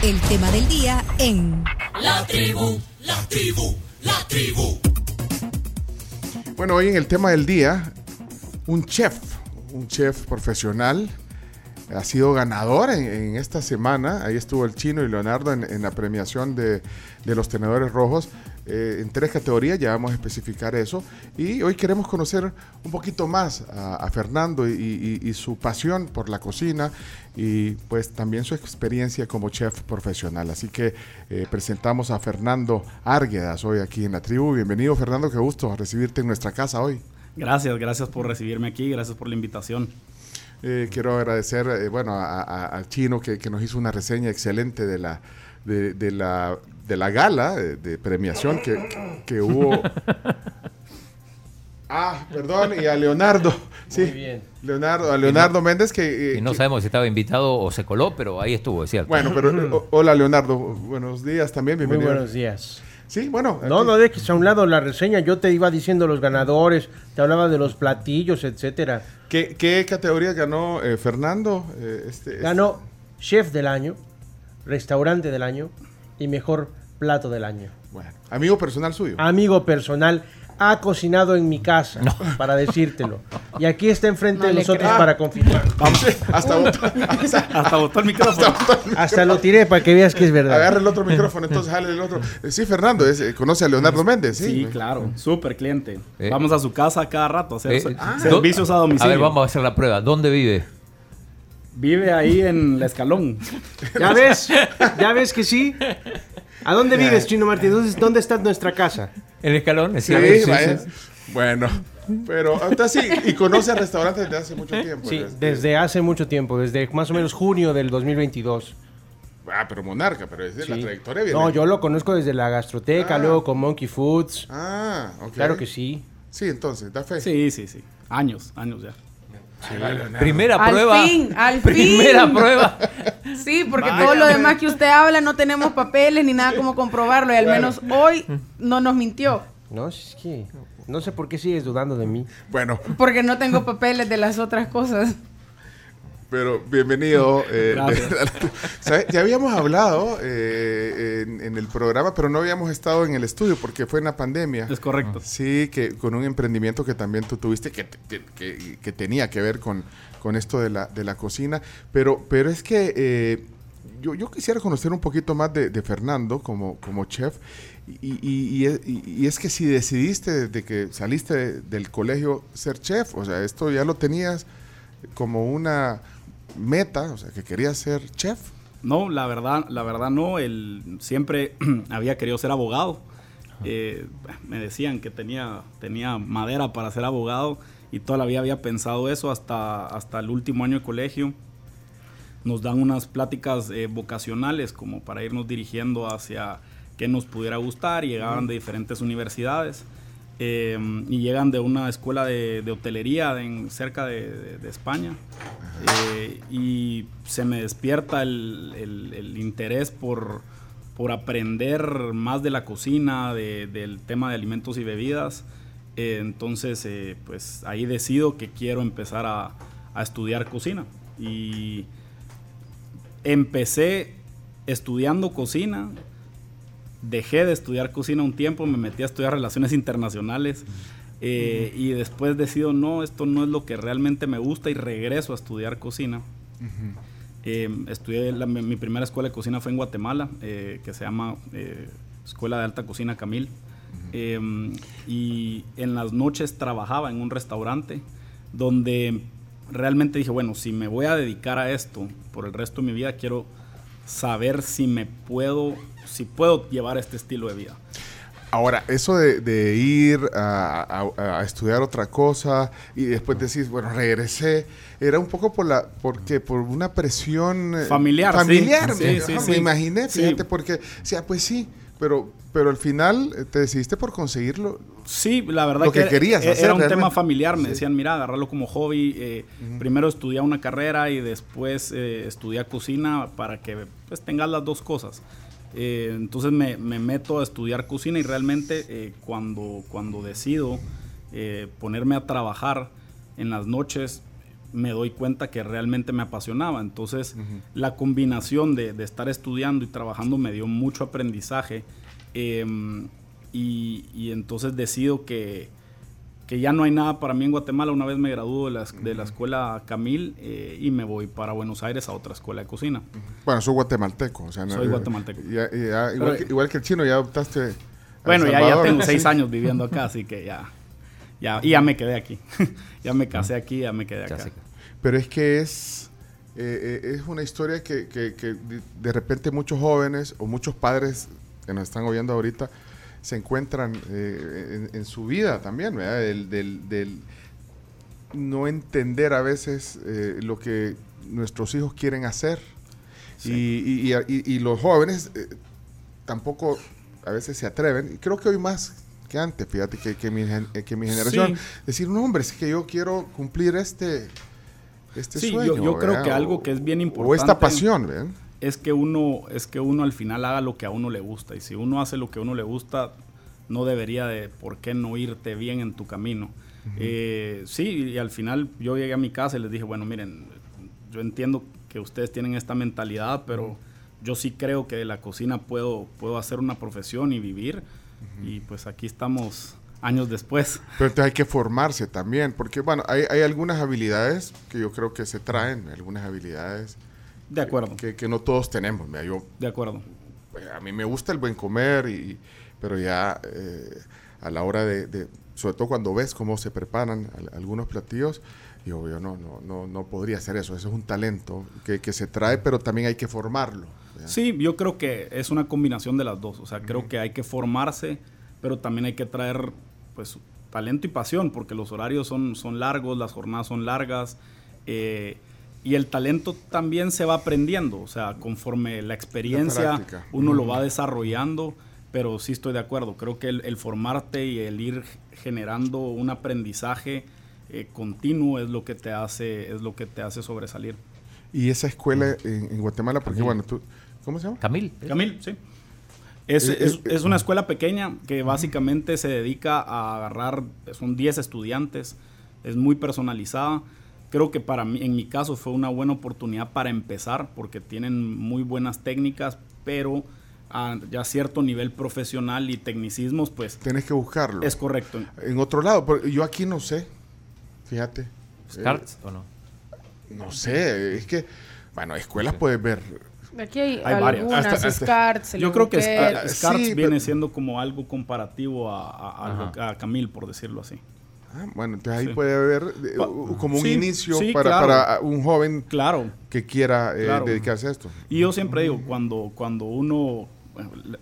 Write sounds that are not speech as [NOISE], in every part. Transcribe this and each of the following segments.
El tema del día en La tribu, la tribu, la tribu. Bueno, hoy en el tema del día, un chef, un chef profesional, ha sido ganador en, en esta semana. Ahí estuvo el chino y Leonardo en, en la premiación de, de los tenedores rojos. Eh, en tres categorías, ya vamos a especificar eso. Y hoy queremos conocer un poquito más a, a Fernando y, y- y su pasión por la cocina y pues también su experiencia como chef profesional. Así que eh, presentamos a Fernando Arguedas hoy aquí en la tribu. Bienvenido Fernando, qué gusto recibirte en nuestra casa hoy. Gracias, gracias por recibirme aquí, gracias por la invitación. Eh, quiero agradecer eh, bueno, al chino que, que nos hizo una reseña excelente de la, de, de la, de la gala de, de premiación que, que hubo. [LAUGHS] Ah, perdón, y a Leonardo. Sí, bien. Leonardo, a Leonardo Méndez que... eh, Y no que- sabemos si estaba invitado o se coló, pero ahí estuvo, es cierto. bueno, pero eh, o- [LAUGHS] hola Leonardo, buenos días también, Muy bienvenido. buenos días. Sí, bueno. No, aquí- no dejes a un lado la reseña. Yo te iba diciendo los ganadores, te hablaba de los platillos, etcétera. ¿Qué, qué categoría ganó eh, Fernando? Eh, este, este- Ganó chef del año, restaurante del año y mejor plato del año. Bueno, amigo personal suyo. Amigo personal, ha cocinado en mi casa, para decírtelo. Y aquí está enfrente No de nosotros creo. para confirmar. Vamos, hasta botó- hasta- Hasta botó el micrófono. Hasta lo tiré para que veas que es verdad. Agarra el otro micrófono, entonces jale el otro. Eh, Sí, Fernando, es, eh, conoce a Leonardo Méndez, sí. Sí, claro, súper cliente. Eh. Vamos a su casa cada rato a hacer Eh, ah. servicios a domicilio. A ver, vamos a hacer la prueba. ¿Dónde vive? Vive ahí en el escalón. ¿Ya ves? ¿Ya ves que sí? ¿A dónde vives, Chino Martín? ¿Dónde, dónde está nuestra casa? ¿El escalón? Sí, Sí, sí. Bueno, pero entonces sí, y conoce restaurantes desde hace mucho tiempo. Sí, Este, desde hace mucho tiempo, desde más o menos junio del 2022. Ah, pero Monarca, pero es de la trayectoria viene. No, yo lo conozco desde la gastroteca, Ah. luego con Monkey Foods. Ah, ok. Claro que sí. Sí, entonces, da fe. Sí, sí, sí. Años, años ya. Leonardo. Primera Al prueba. fin, al [LAUGHS] Primera fin. prueba. Sí, porque Vaya, todo lo demás que usted habla no tenemos papeles ni nada como comprobarlo y al Claro. menos hoy no nos mintió No, es que no sé por qué sigues dudando de mí. Bueno, porque no tengo papeles de las otras cosas. pero bienvenido. eh. [LAUGHS] Ya habíamos hablado eh, en, en el programa, pero no habíamos estado en el estudio porque fue en la pandemia. Es correcto. Sí, que con un emprendimiento que también tú tuviste que, que- que- que tenía que ver con, con esto de la, de la cocina, pero, pero es que eh, yo, yo quisiera conocer un poquito más de, de Fernando como, como chef y, y- y es- y- y es que si decidiste desde que saliste de- del colegio ser chef, o sea, esto ya lo tenías como una meta, o sea, que querías ser chef. No, la verdad, la verdad no. El, siempre [CLEARS THROAT] había querido ser abogado. Eh, me decían que tenía, tenía madera para ser abogado y toda la vida había pensado eso hasta, hasta el último año de colegio. Nos dan unas pláticas eh, vocacionales como para irnos dirigiendo hacia qué nos pudiera gustar y llegaban de diferentes universidades. Eh, y llegan de una escuela de, de hotelería en, cerca de, España. Eh, y se me despierta el, el- interés por, por aprender más de la cocina, de- del tema de alimentos y bebidas. Eh, entonces, eh, pues ahí decido que quiero empezar a, a estudiar cocina. Y empecé estudiando cocina, dejé de estudiar cocina un tiempo, me metí a estudiar relaciones internacionales eh, y después decido, no, esto no es lo que realmente me gusta y regreso a estudiar cocina. Eh, estudié, la- mi primera escuela de cocina fue en Guatemala, eh, que se llama eh, Escuela de Alta Cocina Camil. Eh, y en las noches trabajaba en un restaurante donde realmente dije, bueno, si me voy a dedicar a esto por el resto de mi vida, quiero saber si me puedo, si puedo llevar este estilo de vida. Ahora, eso de, de ir a, a- a estudiar otra cosa y después decís, bueno, regresé, era un poco por la, porque por una presión eh, Familiar, familiar, Sí, me, sí, ajá, sí. me imaginé, fíjate, porque, o sea, pues sí, pero, pero al final eh, te decidiste por conseguirlo. Sí, la verdad Lo que era- querías era, hacer un realmente. tema familiar. Me Sí. decían, mira, agarrarlo como hobby. eh, Primero estudia una carrera y después eh, estudia cocina para que pues, tengas las dos cosas. Eh, entonces me, me meto a estudiar cocina y realmente eh, cuando, cuando decido eh, ponerme a trabajar en las noches, me doy cuenta que realmente me apasionaba. Entonces, la combinación de, de, estar estudiando y trabajando me dio mucho aprendizaje. Em, y, y, entonces decido que, que, ya no hay nada para mí en Guatemala. Una vez me graduó de la, de la escuela Camil eh, y me voy para Buenos Aires a otra escuela de cocina. Bueno, soy guatemalteco. O sea, soy no, guatemalteco. Ya, ya, igual, Pero, que, igual, que, el chino, ya adoptaste. Bueno, ya, ya tengo seis [LAUGHS] años viviendo acá, así que ya. Ya, y ya me quedé aquí. [LAUGHS] ya me casé aquí, ya me quedé acá. Pero es que es, eh, eh, es una historia que, que, que, de repente muchos jóvenes o muchos padres que nos están oyendo ahorita se encuentran eh, en, en, su vida también, ¿verdad? Del, del, del no entender a veces eh, lo que nuestros hijos quieren hacer. Sí. Y, y, y, y, los jóvenes eh, tampoco a veces se atreven. Y creo que hoy más que antes, fíjate, que, que, mi, que mi generación. Sí. Decir, no, hombre, es que yo quiero cumplir este, este sí, sueño. Yo, yo creo que algo que es bien importante. O esta pasión, ¿verdad? Es que, uno, es que uno al final haga lo que a uno le gusta. Y si uno hace lo que a uno le gusta, no debería de por qué no irte bien en tu camino. Uh -huh. eh, sí, y al final yo llegué a mi casa y les dije, bueno, miren, yo entiendo que ustedes tienen esta mentalidad, pero uh -huh. yo sí creo que de la cocina puedo, puedo hacer una profesión y vivir. Uh -huh. Y pues aquí estamos años después. Pero entonces hay que formarse también, porque bueno, hay, hay algunas habilidades que yo creo que se traen, algunas habilidades de acuerdo. Que, que no todos tenemos. Mira, yo, de acuerdo. A mí me gusta el buen comer, y, pero ya eh, a la hora de, de, sobre todo cuando ves cómo se preparan algunos platillos, yo, yo no, no, no, no podría hacer eso. Eso es un talento que, que se trae, pero también hay que formarlo. ¿ya? Sí, yo creo que es una combinación de las dos. O sea, uh -huh. creo que hay que formarse, pero también hay que traer pues talento y pasión, porque los horarios son, son largos, las jornadas son largas. Eh, y el talento también se va aprendiendo, o sea, conforme la experiencia la uno mm. lo va desarrollando, pero sí estoy de acuerdo, creo que el, el formarte y el ir generando un aprendizaje eh, continuo es lo que te hace es lo que te hace sobresalir. Y esa escuela en, en Guatemala, porque Camil. bueno, tú, ¿cómo se llama? Camil. Camil, sí. Es, es, es, es, una escuela pequeña que básicamente se dedica a agarrar, son 10 estudiantes, es muy personalizada creo que para mí, en mi caso, fue una buena oportunidad para empezar, porque tienen muy buenas técnicas, pero a ya cierto nivel profesional y tecnicismos, pues... Tienes que buscarlo. Es correcto. En otro lado, yo aquí no sé, fíjate. ¿Scarts eh, o no? No sé, es que, bueno, escuelas puedes ver Aquí hay, hay algunas, hasta, hasta, Scarts, Yo creo que Scarts sí, viene pero, siendo como algo comparativo a, a, a, a Camil, por decirlo así. Ah, bueno, entonces ahí sí. puede haber eh, como un sí, inicio sí, para, claro. para, un joven claro. que quiera eh, claro. dedicarse a esto. Y yo siempre digo, cuando, cuando uno,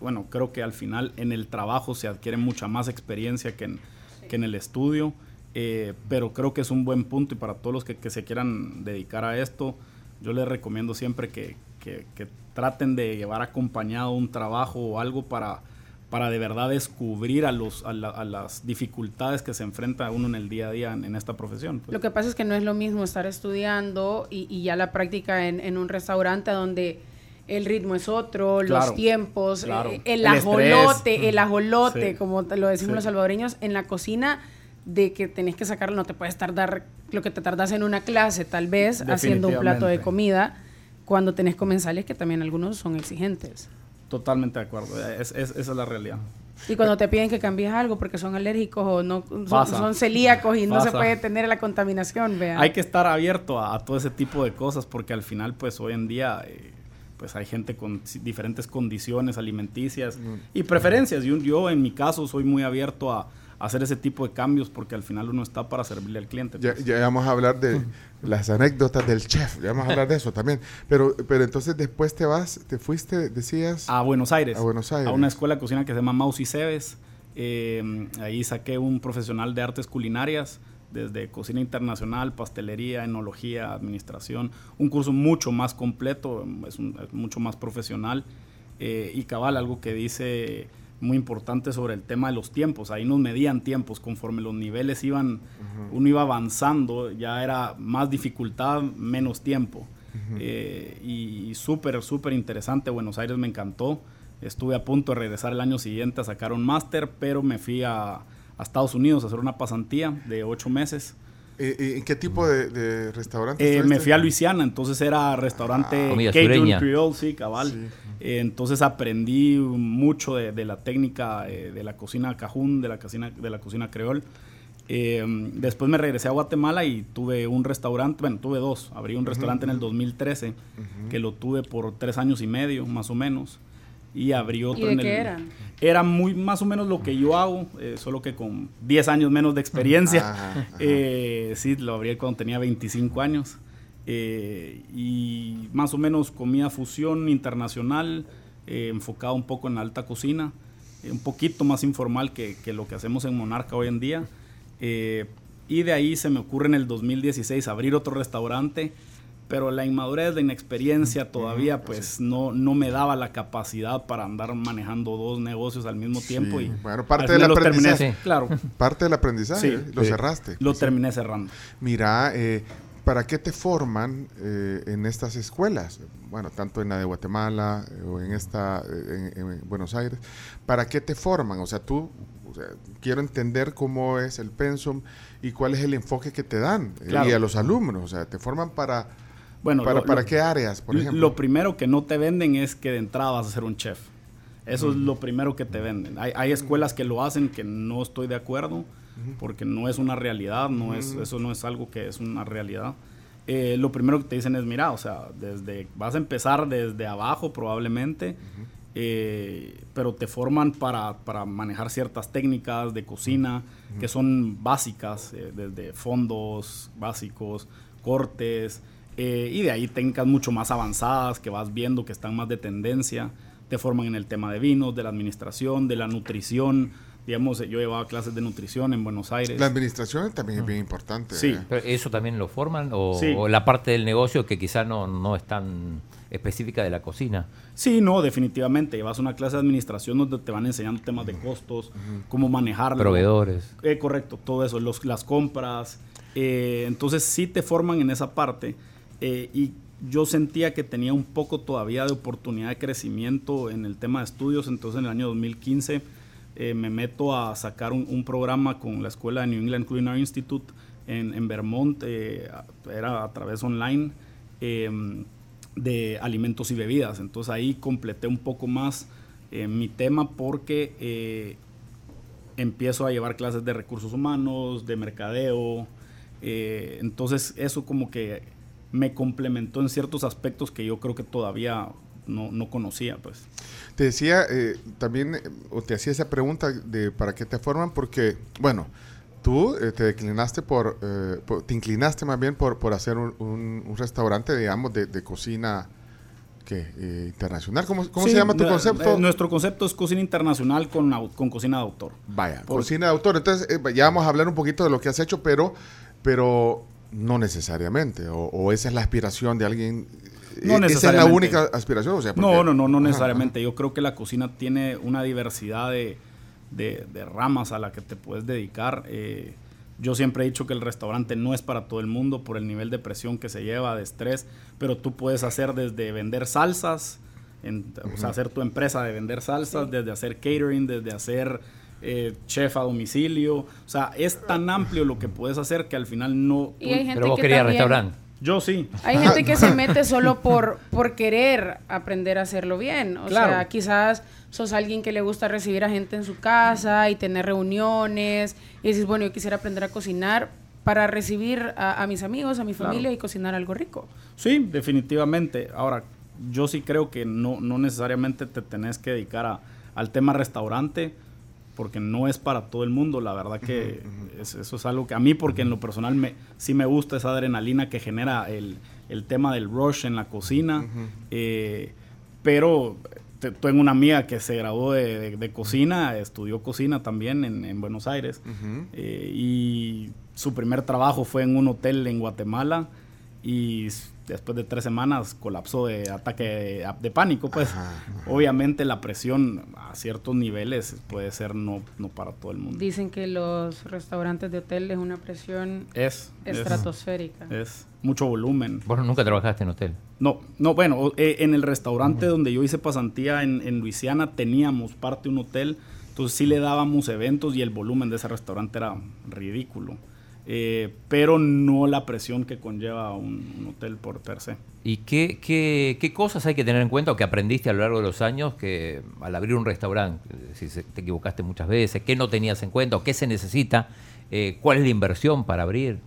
bueno, creo que al final en el trabajo se adquiere mucha más experiencia que en, que en el estudio, eh, pero creo que es un buen punto y para todos los que, que se quieran dedicar a esto, yo les recomiendo siempre que, que, que traten de llevar acompañado un trabajo o algo para para de verdad descubrir a, los, a, la, a, las dificultades que se enfrenta uno en el día a día en, en esta profesión. Pues. Lo que pasa es que no es lo mismo estar estudiando y, y ya la práctica en, en, un restaurante donde el ritmo es otro, claro, los tiempos, claro. eh, el, el, ajolote, el ajolote, sí. como lo decimos sí. los salvadoreños, en la cocina de que tenés que sacarlo, no te puedes tardar lo que te tardas en una clase, tal vez, haciendo un plato de comida, cuando tenés comensales que también algunos son exigentes. Totalmente de acuerdo, es, es, esa es la realidad. Y cuando te piden que cambies algo porque son alérgicos o no son, son celíacos y Pasa. no se puede tener la contaminación, vea. Hay que estar abierto a, a, todo ese tipo de cosas porque al final, pues hoy en día, eh, pues hay gente con diferentes condiciones alimenticias mm. y preferencias. Yo, yo en mi caso soy muy abierto a, hacer ese tipo de cambios porque al final uno está para servirle al cliente. Pues. Ya, ya, vamos a hablar de las anécdotas del chef, ya vamos a hablar de eso también. Pero, pero entonces después te vas, te fuiste, decías... A Buenos Aires. A Buenos Aires. A una escuela de cocina que se llama Maus y Cebes. Eh, ahí saqué un profesional de artes culinarias, desde cocina internacional, pastelería, enología, administración. Un curso mucho más completo, es, un, es mucho más profesional. Eh, y cabal, algo que dice muy importante sobre el tema de los tiempos. Ahí nos medían tiempos conforme los niveles iban, uh -huh. uno iba avanzando, ya era más dificultad, menos tiempo. Uh -huh. eh, y súper, súper interesante. Buenos Aires me encantó. Estuve a punto de regresar el año siguiente a sacar un máster, pero me fui a, a, Estados Unidos a hacer una pasantía de ocho meses. ¿En qué tipo de, restaurante? Eh, me fui a Luisiana, entonces era restaurante ah, Cajun Creole, sí, cabal. Eh, entonces aprendí mucho de, la técnica de la cocina cajún, de la cocina, de la cocina creol. después me regresé a Guatemala y tuve un restaurante, bueno, tuve dos. Abrí un restaurante en el 2013, que lo tuve por tres años y medio, más o menos y abrí otro en el, qué eran? Era muy más o menos lo que yo hago, eh, solo que con 10 años menos de experiencia. [LAUGHS] Eh, sí, lo abrí cuando tenía 25 años. Eh, y más o menos comida fusión internacional, enfocado un poco en la alta cocina, un poquito más informal que, que, lo que hacemos en Monarca hoy en día. y de ahí se me ocurre en el 2016 abrir otro restaurante pero la inmadurez, la inexperiencia todavía pues no, no me daba la capacidad para andar manejando dos negocios al mismo tiempo y bueno, parte del aprendizaje, claro. Parte del aprendizaje, lo cerraste. Lo terminé cerrando. Mira, eh, ¿para qué te forman eh, en estas escuelas? Bueno, tanto en la de Guatemala eh, o en esta en, Buenos Aires, ¿para qué te forman? O sea, tú quiero entender cómo es el pensum y cuál es el enfoque que te dan y a los alumnos, o sea, te forman para bueno, ¿Para, para qué áreas, por ejemplo? Lo primero que no te venden es que de entrada vas a ser un chef. Eso es lo primero que te venden. Hay, hay, escuelas que lo hacen que no estoy de acuerdo porque no es una realidad, no es, eso no es algo que es una realidad. Eh, lo primero que te dicen es, mira, o sea, desde, vas a empezar desde abajo probablemente, eh, pero te forman para, para, manejar ciertas técnicas de cocina que son básicas, eh, desde fondos básicos, cortes, eh, y de ahí técnicas mucho más avanzadas que vas viendo que están más de tendencia. Te forman en el tema de vinos, de la administración, de la nutrición. Digamos, yo llevaba clases de nutrición en Buenos Aires. La administración también es bien importante. Sí. ¿eh? ¿Pero ¿Eso también lo forman? O, la parte del negocio que quizá no, no es tan específica de la cocina? Sí, no, definitivamente. Llevas una clase de administración donde te van enseñando temas de costos, cómo manejarlo. Proveedores. Eh, correcto, todo eso, los, las compras. entonces sí te forman en esa parte eh, y yo sentía que tenía un poco todavía de oportunidad de crecimiento en el tema de estudios, entonces en el año 2015 eh, me meto a sacar un, programa con la escuela de New England Culinary Institute en, Vermont, eh, era a través online, de alimentos y bebidas, entonces ahí completé un poco más mi tema porque empiezo a llevar clases de recursos humanos, de mercadeo, entonces eso como que me complementó en ciertos aspectos que yo creo que todavía no, conocía, pues. Te decía, eh, también, o te hacía esa pregunta de para qué te forman, porque, bueno, tú eh, te declinaste eh, por, te inclinaste más bien por, por hacer un, restaurante, digamos, de, cocina que internacional. ¿Cómo, se llama tu concepto? nuestro concepto es cocina internacional con, con cocina de autor. Vaya, cocina de autor. Entonces, ya vamos a hablar un poquito de lo que has hecho, pero, pero no necesariamente, o, esa es la aspiración de alguien. No necesariamente. ¿Esa es la única aspiración? O sea, no, no, no, no necesariamente. Yo creo que la cocina tiene una diversidad de, ramas a la que te puedes dedicar. Eh, yo siempre he dicho que el restaurante no es para todo el mundo por el nivel de presión que se lleva, de estrés, pero tú puedes hacer desde vender salsas, o sea, hacer tu empresa de vender salsas, desde hacer catering, desde hacer eh, chef a domicilio. O sea, es tan amplio lo que puedes hacer que al final no... Pero vos querías restaurante. Yo sí. Hay gente que se mete solo por, por querer aprender a hacerlo bien. O sea, quizás sos alguien que le gusta recibir a gente en su casa y tener reuniones. Y dices, bueno, yo quisiera aprender a cocinar para recibir a, mis amigos, a mi familia y cocinar algo rico. Sí, definitivamente. Ahora, yo sí creo que no, no necesariamente te tenés que dedicar a, al tema restaurante porque no es para todo el mundo. La verdad que eso es algo que a mí, porque en lo personal me, sí me gusta esa adrenalina que genera el, tema del rush en la cocina. Eh, pero tengo una amiga que se graduó de, cocina, estudió cocina también en, Buenos Aires. Eh, y su primer trabajo fue en un hotel en Guatemala. Y después de tres semanas colapsó de ataque de, pánico, pues obviamente la presión a ciertos niveles puede ser no, no para todo el mundo. Dicen que los restaurantes de hotel es una presión es, estratosférica. Es, mucho volumen. ¿Vos nunca trabajaste en hotel? No, no, bueno, eh, en el restaurante donde yo hice pasantía en, en Luisiana teníamos parte de un hotel, entonces sí le dábamos eventos y el volumen de ese restaurante era ridículo. Eh, pero no la presión que conlleva un, hotel por per se. ¿Y qué, qué, qué, cosas hay que tener en cuenta o que aprendiste a lo largo de los años que al abrir un restaurante, si te equivocaste muchas veces, qué no tenías en cuenta o qué se necesita, eh, cuál es la inversión para abrir?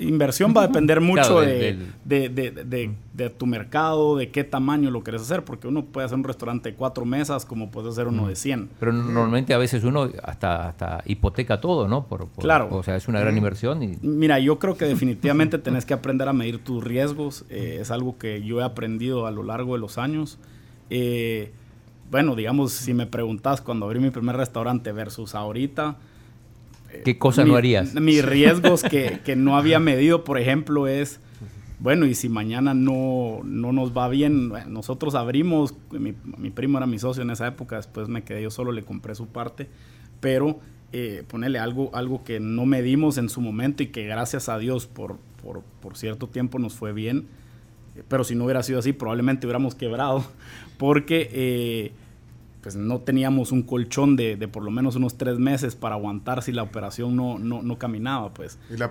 Inversión va a depender mucho de, de, tu mercado, de qué tamaño lo quieres hacer, porque uno puede hacer un restaurante de cuatro mesas como puede hacer uno de 100. Pero normalmente a veces uno hasta, hasta hipoteca todo, ¿no? Por, claro. O sea, es una gran inversión. Y... Mira, yo creo que [LAUGHS] definitivamente tenés que aprender a medir tus riesgos. Eh, es algo que yo he aprendido a lo largo de los años. Eh, bueno, digamos, si me preguntas cuando abrí mi primer restaurante versus ahorita ¿Qué cosa no harías? Mis riesgos que, [LAUGHS] que, no había medido, por ejemplo, es, bueno, y si mañana no, no nos va bien, nosotros abrimos, mi, mi, primo era mi socio en esa época, después me quedé yo solo, le compré su parte, pero eh, ponerle algo, algo que no medimos en su momento y que gracias a Dios por, por, por cierto tiempo nos fue bien, pero si no hubiera sido así, probablemente hubiéramos quebrado, [LAUGHS] porque... Eh, pues no teníamos un colchón de, de, por lo menos unos tres meses para aguantar si la operación no, no, no caminaba, pues. ¿Y, la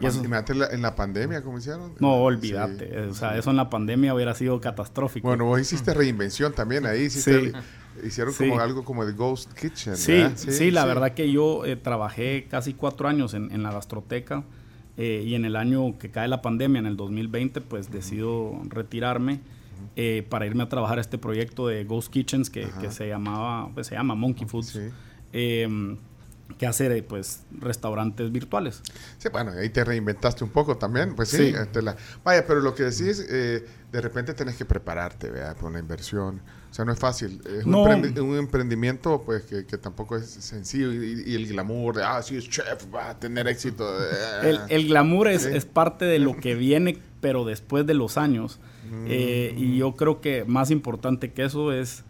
en la pandemia cómo hicieron? No, olvídate. o sea, eso en la pandemia hubiera sido catastrófico. Bueno, vos hiciste reinvención también ahí, hiciste, hicieron como algo como de Ghost Kitchen. Sí, sí, la verdad que yo eh, trabajé casi cuatro años en, en la gastroteca eh, y en el año que cae la pandemia, en el 2020, pues decido retirarme eh, para irme a trabajar a este proyecto de Ghost Kitchens que, se llamaba, pues se llama Monkey Foods. Em, que hace pues restaurantes virtuales. Sí, bueno, ahí te reinventaste un poco también, pues sí. Este, vaya, pero lo que decís, eh, de repente tenés que prepararte, vea, por una inversión. O sea, no es fácil. Es un, emprendimiento pues que, tampoco es sencillo y, el glamour de, ah, sí, es chef, va a tener éxito. [LAUGHS] el, el, glamour es, es parte de lo que viene, pero después de los años. Eh, y yo creo que más importante que eso es,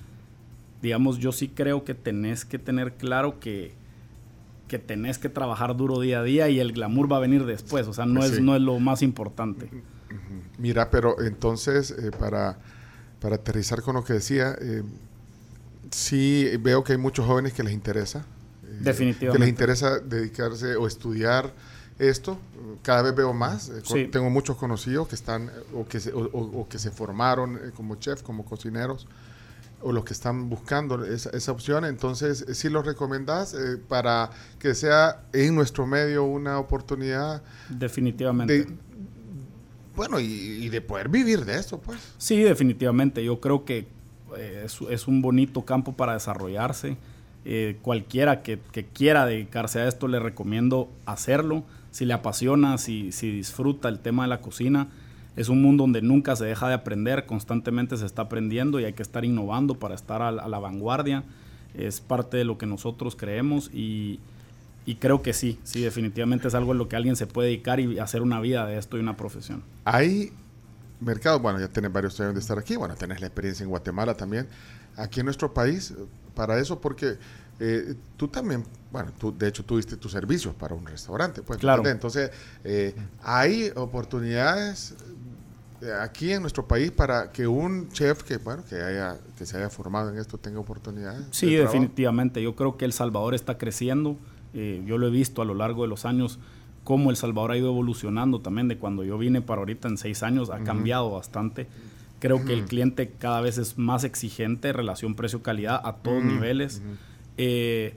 digamos, yo sí creo que tenés que tener claro que, que tenés que trabajar duro día a día y el glamour va a venir después, o sea, no, es, no es lo más importante. Mira, pero entonces, eh, para, para aterrizar con lo que decía, eh, sí veo que hay muchos jóvenes que les interesa. Definitivamente. Que les interesa dedicarse o estudiar esto, cada vez veo más. Eh, tengo muchos conocidos que están o que se, o, que se formaron eh, como chef, como cocineros, o los que están buscando esa, esa opción. Entonces, si lo recomendás eh, para que sea en nuestro medio una oportunidad. Definitivamente. Bueno, y, de poder vivir de esto, pues. Sí, definitivamente. Yo creo que es, es, un bonito campo para desarrollarse. cualquiera que, que quiera dedicarse a esto, le recomiendo hacerlo si le apasiona, si, si disfruta el tema de la cocina. Es un mundo donde nunca se deja de aprender, constantemente se está aprendiendo y hay que estar innovando para estar a, la vanguardia. Es parte de lo que nosotros creemos y, y creo que sí, sí, definitivamente es algo en lo que alguien se puede dedicar y hacer una vida de esto y una profesión. Hay mercados, bueno, ya tenés varios años de estar aquí, bueno, tenés la experiencia en Guatemala también. Aquí en nuestro país, para eso, porque eh, tú también, bueno, tú, de hecho tuviste tus servicios para un restaurante, pues. Claro. Entonces, eh, hay oportunidades eh, aquí en nuestro país para que un chef que, bueno, que, haya, que se haya formado en esto tenga oportunidades. Sí, definitivamente. Yo creo que El Salvador está creciendo. Yo lo he visto a lo largo de los años cómo El Salvador ha ido evolucionando también de cuando yo vine para ahorita en seis años, ha cambiado bastante. Creo que el cliente cada vez es más exigente, relación precio-calidad a todos niveles. Eh,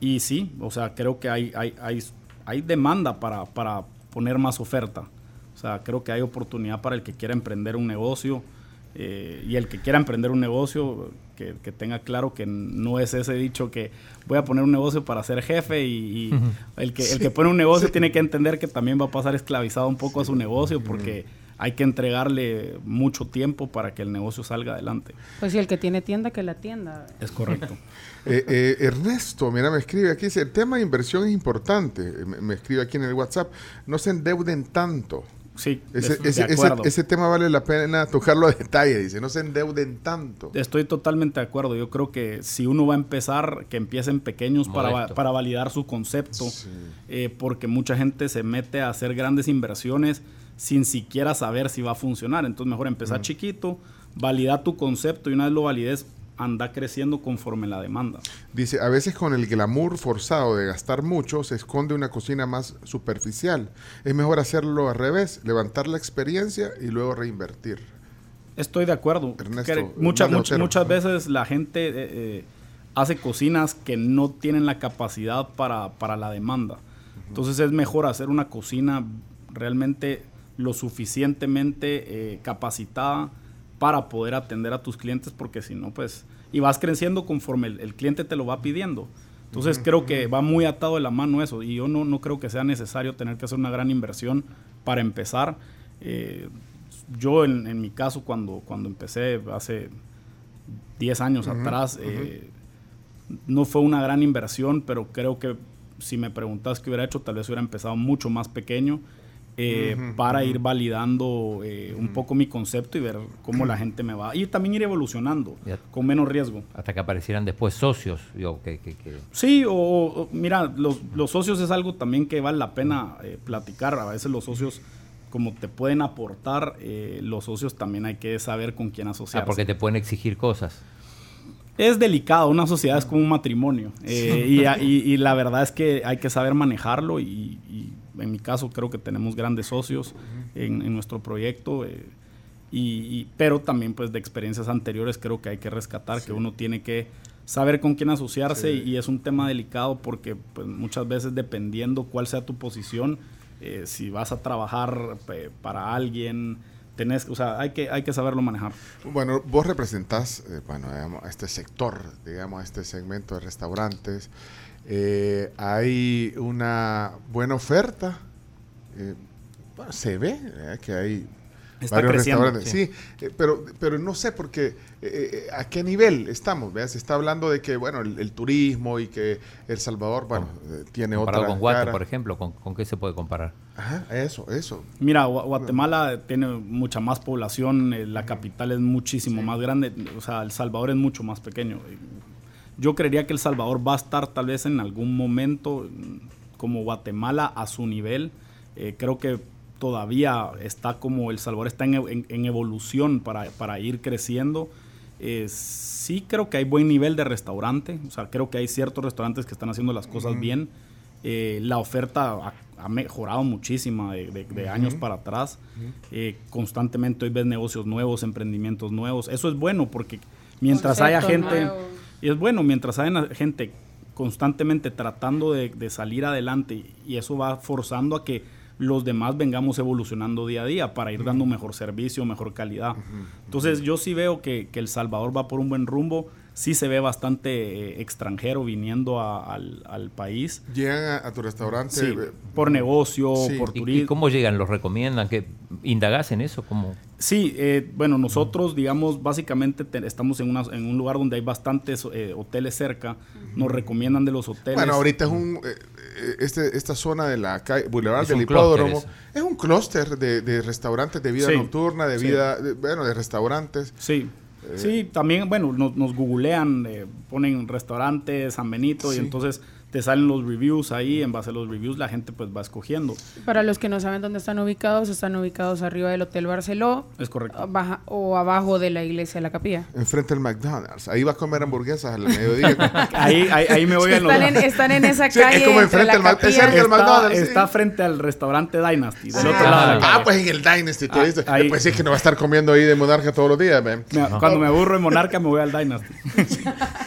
y sí, o sea, creo que hay, hay, hay, hay demanda para, para, poner más oferta. O sea, creo que hay oportunidad para el que quiera emprender un negocio. Eh, y el que quiera emprender un negocio, que, que, tenga claro que no es ese dicho que voy a poner un negocio para ser jefe y, el, que, el que pone un negocio tiene que entender que también va a pasar esclavizado un poco a su negocio porque hay que entregarle mucho tiempo para que el negocio salga adelante. Pues si el que tiene tienda, que la tienda. Es correcto. [LAUGHS] Eh, eh, Ernesto, mira, me escribe aquí, dice, el tema de inversión es importante. Eh, me, escribe aquí en el WhatsApp, no se endeuden tanto. Sí, ese, ese, tema vale la pena tocarlo a detalle, dice, no se endeuden tanto. Estoy totalmente de acuerdo. Yo creo que si uno va a empezar, que empiecen pequeños para, para, validar su concepto, porque mucha gente se mete a hacer grandes inversiones sin siquiera saber si va a funcionar. Entonces mejor empezar chiquito, validar tu concepto y una vez lo valides, anda creciendo conforme la demanda. Dice, a veces con el glamour forzado de gastar mucho se esconde una cocina más superficial. Es mejor hacerlo al revés, levantar la experiencia y luego reinvertir. Estoy de acuerdo. Ernesto, muchas, muchas, muchas veces la gente eh, eh, hace cocinas que no tienen la capacidad para, para la demanda. Entonces es mejor hacer una cocina realmente lo suficientemente eh, capacitada para poder atender a tus clientes porque si no, pues, y vas creciendo conforme el, el cliente te lo va pidiendo. Entonces creo que va muy atado de la mano eso y yo no, no creo que sea necesario tener que hacer una gran inversión para empezar. Eh, yo en, en mi caso cuando, cuando empecé hace 10 años atrás, eh, no fue una gran inversión, pero creo que si me preguntas qué hubiera hecho, tal vez hubiera empezado mucho más pequeño eh, para ir validando eh, un poco mi concepto y ver cómo la [CLEARS THROAT] gente me va. Y también ir evolucionando Ya. con menos riesgo. Hasta que aparecieran después socios. Digo, que, que- que- Sí, o, o- mira, los, los socios es algo también que vale la pena eh, platicar. A veces los socios, como te pueden aportar, eh, los socios también hay que saber con quién asociarse. Ah, porque te pueden exigir cosas. Es delicado, una sociedad es como un matrimonio. eh, y, a- y- y la verdad es que hay que saber manejarlo y, y en mi caso creo que tenemos grandes socios en, en nuestro proyecto. eh, y, y- pero también pues de experiencias anteriores creo que hay que rescatar que uno tiene que saber con quién asociarse y, y es un tema delicado porque pues muchas veces dependiendo cuál sea tu posición, eh, si vas a trabajar eh, para alguien, tenés, o sea, hay que, hay que saberlo manejar. Bueno, vos representás, eh, bueno, digamos, a este sector, digamos, a este segmento de restaurantes. Eh, hay una buena oferta. eh, bueno, se ve eh, que hay Está varios restaurantes. Sí, eh, pero, pero no sé porque a qué nivel estamos. ¿vea? Se está hablando de que, bueno, el, el turismo y que El Salvador, bueno, tiene Comparado otra con Guate, cara. por ejemplo, ¿con, con qué se puede comparar? Ajá, eso, eso. Mira, Gua- Guatemala tiene mucha más población, eh, la capital es muchísimo más grande, o sea, El Salvador es mucho más pequeño. Yo creería que El Salvador va a estar tal vez en algún momento mm, como Guatemala a su nivel. Eh, creo que todavía está como El Salvador está en, en- en evolución para, para ir creciendo. Eh, sí creo que hay buen nivel de restaurante, o sea, creo que hay ciertos restaurantes que están haciendo las cosas bien. Eh, la oferta ha, mejorado muchísimo de, de- de años para atrás. Eh, constantemente hoy ves negocios nuevos, emprendimientos nuevos. Eso es bueno porque mientras haya gente, y es bueno, mientras haya gente constantemente tratando de, de salir adelante y eso va forzando a que los demás vengamos evolucionando día a día para ir dando mejor servicio, mejor calidad. Entonces yo sí veo que, que El Salvador va por un buen rumbo, sí se ve bastante eh, extranjero viniendo a- al, al país, Llegan a, a tu restaurante. sí, por negocio, Sí. por ¿Y, y turismo. cómo llegan? ¿Los recomiendan? que ¿Indagás en eso? ¿Cómo? Sí, eh, bueno, nosotros, digamos, básicamente te- estamos en, una, en un lugar donde hay bastantes eh, hoteles cerca. Nos recomiendan de los hoteles. Bueno, ahorita es un. eh, eh, este, esta zona de la calle Boulevard Es del Hipódromo es un clúster de, de restaurantes de vida Sí, nocturna, de sí. vida. de- bueno, de restaurantes. Sí. Sí, también, bueno, nos, nos googlean, eh, ponen restaurante San Benito Sí. y entonces te salen los reviews ahí. En base a los reviews, la gente pues va escogiendo. Para los que no saben dónde están ubicados, están ubicados arriba del Hotel Barceló Es correcto. baja- o abajo de la iglesia de la capilla. Enfrente del McDonald's. Ahí va a comer hamburguesas al mediodía. [LAUGHS] Ahí, ahí, ahí me voy a los. Están en, están en esa [LAUGHS] Sí, es calle. como enfrente del está, McDonald's, sí. está frente al restaurante Dynasty, del Ah. otro lado ah, calle. pues en el Dynasty. tú Ah, dices. ahí. Pues sí, es que no va a estar comiendo ahí de monarca todos los días. man. Cuando me aburro en Monarca me voy al Dynasty.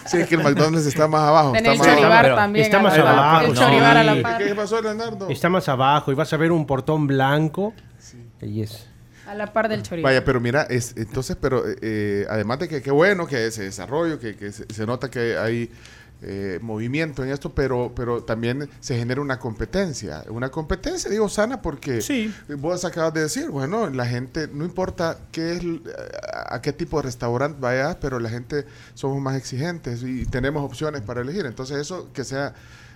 Sí, es que el McDonald's está más abajo. Está el más también. Está más abajo, El no. choribar a la Sí. par. ¿Qué pasó, Leonardo? Está más abajo y vas a ver un portón blanco. Y es. A la par del choribar. Vaya, pero mira, es, entonces, pero eh, eh, además de que qué bueno que ese desarrollo, que, que se, se nota que hay eh, movimiento en esto, pero, pero también se genera una competencia. Una competencia, digo, sana, porque Sí. vos acabas de decir, bueno, la gente, no importa qué es, a, qué tipo de restaurante vayas, pero la gente somos más exigentes y tenemos opciones para elegir. Entonces eso que sea,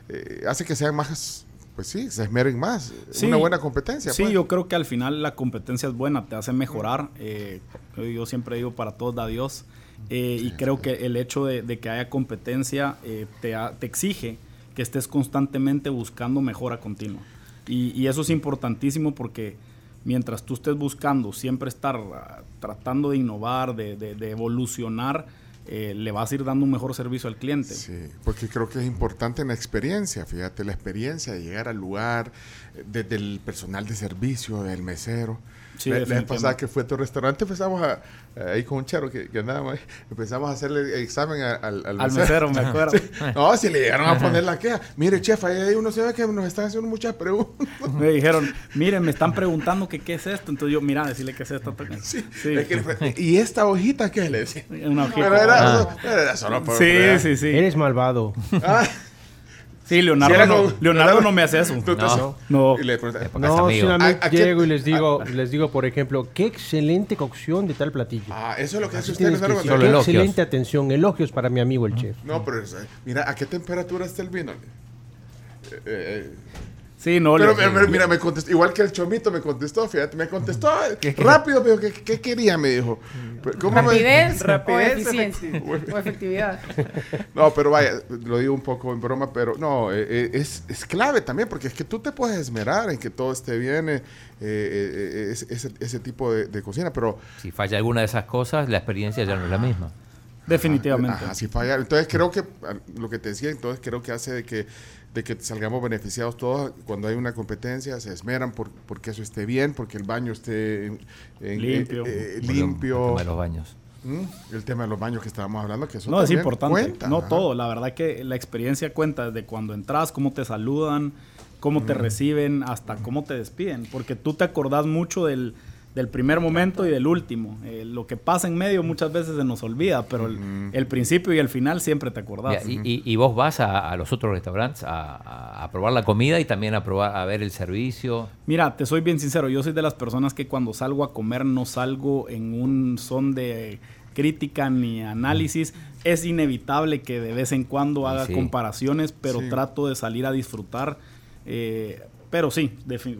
eh, hace que sean más, pues sí, se esmeren más. Sí. Una buena competencia. Sí, pues. yo creo que al final la competencia es buena, te hace mejorar. eh, yo, yo siempre digo para todos da Dios. Eh, y creo que el hecho de, de que haya competencia eh, te, exige que estés constantemente buscando mejora continua. Y, y eso es importantísimo porque mientras tú estés buscando siempre estar ah, tratando de innovar, de, de- de evolucionar, eh, le vas a ir dando un mejor servicio al cliente. Sí, porque creo que es importante en la experiencia, fíjate, la experiencia de llegar al lugar, desde el personal de servicio, del mesero. Sí, la, la vez pasada que fue a tu restaurante empezamos a, ahí con un chero que, que andábamos ahí, empezamos a hacerle el examen a- al, al, Al mesero, me acuerdo. Sí. No, si le llegaron a poner la queja. Mire, chef, ahí hay uno se ve que nos están haciendo muchas preguntas. Me dijeron, miren, me están preguntando que qué es esto. Entonces yo, mira, decirle qué es esto. Sí, Es que ¿Y esta hojita qué le decía? Una hojita. Pero era, Ah. era solo por Sí, sí, sí. Eres malvado. Ah, Sí, Leonardo, Sí, no, Leonardo no me hace eso. No. No. Y le No, amigo. solamente ¿A- a qué- llego y les digo, les digo, por ejemplo, qué excelente cocción de tal platillo. ah, eso es lo que hace usted. que Leonardo, qué excelente atención, elogios para mi amigo el chef. No, pero es- mira, ¿a qué temperatura está el vino? Eh, eh, Sí, no. pero le- me- mira, me contestó, igual que el chomito me contestó, fíjate, me contestó rápido, pero ¿qué, qué quería? Me dijo. ¿cómo me- Rapidez, [LAUGHS] Rapidez, o eficiencia [LAUGHS] o efectividad. [LAUGHS] No, pero vaya, lo digo un poco en broma, pero no, eh, eh, es, es clave también, porque es que tú te puedes esmerar en que todo esté bien, eh, eh, eh, ese, ese- ese tipo de, de cocina, pero Si falla alguna de esas cosas, la experiencia ya no es la misma. Definitivamente. Ajá, si falla. Entonces creo que, lo que te decía, entonces creo que hace de que, de que salgamos beneficiados todos cuando hay una competencia, se esmeran por, porque eso esté bien, porque el baño esté en- en- Limpio. eh, eh, limpio. tema de los baños. ¿Mm? El tema de los baños que estábamos hablando, que eso No, es importante. cuenta, no ajá. todo. La verdad que la experiencia cuenta desde cuando entras, cómo te saludan, cómo te reciben, hasta cómo te despiden. Porque tú te acordás mucho del, del primer momento y del último. Eh, lo que pasa en medio muchas veces se nos olvida, pero el, el principio y el final siempre te acordás. Y, y- y vos vas a, a los otros restaurantes a, a- a probar la comida y también a probar a ver el servicio. Mira, te soy bien sincero, yo soy de las personas que cuando salgo a comer no salgo en un son de crítica ni análisis. Es inevitable que de vez en cuando haga Sí. comparaciones, pero Sí. trato de salir a disfrutar. Eh, pero sí,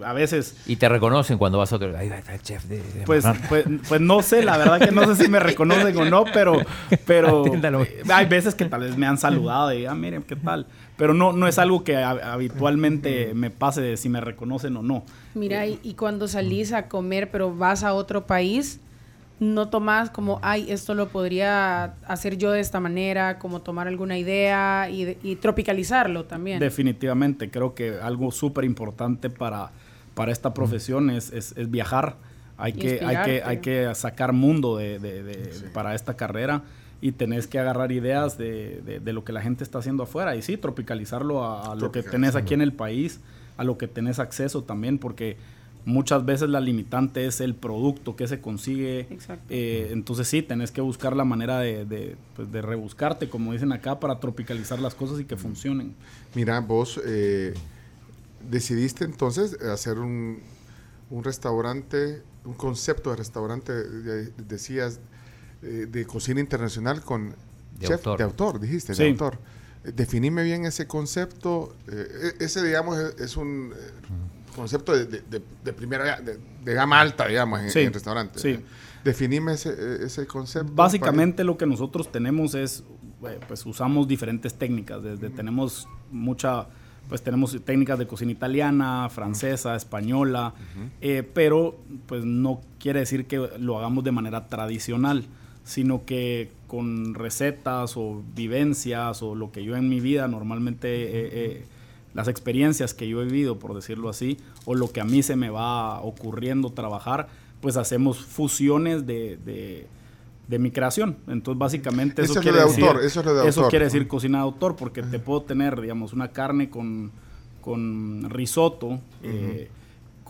a veces, Y te reconocen cuando vas a otro. Ahí está el chef de. de pues, Manuel". pues, pues no sé, la verdad que no sé si me reconocen o no, pero, pero eh, hay veces que tal vez me han saludado y, ah, miren, ¿qué tal? Pero no, no es algo que ha- habitualmente me pase de si me reconocen o no. Mira, y, y cuando salís a comer, pero vas a otro país, no tomás como, ay, esto lo podría hacer yo de esta manera, como tomar alguna idea y, tropicalizarlo también. Definitivamente, creo que algo súper importante para, para esta profesión es, es- es viajar. Hay que, hay, que, hay que sacar mundo de, de- de- para esta carrera y tenés que agarrar ideas de, de- de lo que la gente está haciendo afuera y sí, tropicalizarlo a, a lo que tenés aquí en el país, a lo que tenés acceso también, porque muchas veces la limitante es el producto que se consigue. Exacto. Eh, entonces sí, tenés que buscar la manera de, de, pues, de rebuscarte, como dicen acá, para tropicalizar las cosas y que funcionen. Mira, vos eh, decidiste entonces hacer un, un restaurante, un concepto de restaurante, de- decías, eh, de cocina internacional con De chef autor. de autor, dijiste, Sí. de autor. Eh, Definime bien ese concepto. eh, e- ese, digamos, es, es un eh, concepto de, de- primera, de, de gama alta, digamos, en, Sí, en restaurantes. sí. Definime ese, ese concepto. Básicamente lo que nosotros tenemos es, eh, pues usamos diferentes técnicas, desde tenemos mucha, pues tenemos técnicas de cocina italiana, francesa, española, eh, pero pues no quiere decir que lo hagamos de manera tradicional, sino que con recetas o vivencias o lo que yo en mi vida normalmente, eh, las experiencias que yo he vivido, por decirlo así, o lo que a mí se me va ocurriendo trabajar, pues hacemos fusiones de, de- de mi creación. Entonces, básicamente Eso quiere de decir, autor, eso es lo de autor. quiere decir cocina de autor, porque te puedo tener, digamos, una carne con, con risotto, eh,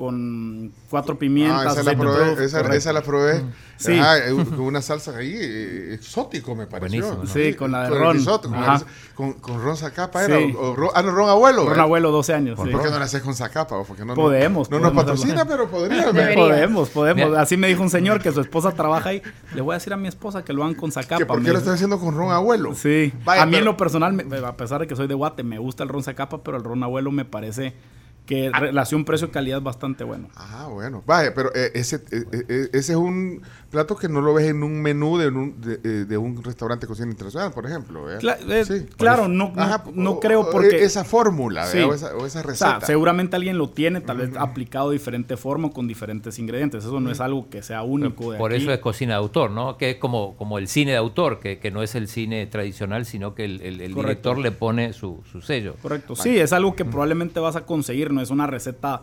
con cuatro Ah, pimientas, esa, la probé, esa, la probé. Sí. Ajá, eh, con una salsa ahí, eh, exótico me pareció. Buenísimo, ¿no? Sí, con la de el ron. risotto, con, el- con, con ron Zacapa Sí. era. O, o ron- ah, no, ron abuelo. Ron ¿eh? abuelo, 12 años. ¿Por sí. qué no la haces con Zacapa? o? Porque no, no- Podemos, No, nos podemos patrocina, pero podríamos. Podemos, podemos. Así me dijo un señor que su esposa trabaja ahí. Le voy a decir a mi esposa que lo hagan con Zacapa. ¿Que ¿Por qué lo estás haciendo con ron abuelo? Sí. Vaya, a mí en lo personal, me- a pesar de que soy de Guate, me gusta el ron Zacapa, pero el ron abuelo me parece que ah. relación precio-calidad bastante bueno. Ah, bueno. Vaya, pero eh, ese, eh, eh, ese es un plato que no lo ves en un menú de un, de, un restaurante de cocina internacional, por ejemplo. claro, no, no, creo porque... Esa fórmula o, esa, receta. seguramente alguien lo tiene, tal vez aplicado de diferente forma con diferentes ingredientes. Eso no es algo que sea único. por eso es cocina de autor, ¿no? Que es como, como el cine de autor, que, que no es el cine tradicional, sino que el, el, director le pone su, su sello. Correcto. Sí, es algo que probablemente vas a conseguir, no es una receta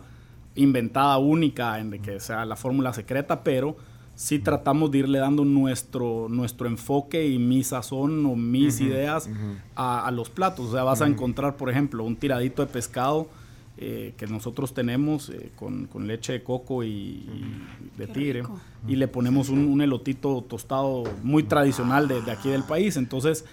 inventada única en que sea la fórmula secreta, pero sí tratamos de irle dando nuestro, nuestro enfoque y mi sazón o mis ideas a, los platos. O sea, vas a encontrar, por ejemplo, un tiradito de pescado eh, que nosotros tenemos eh, con, leche de coco y, de tigre y le ponemos un, elotito tostado muy tradicional de, aquí del país. Entonces,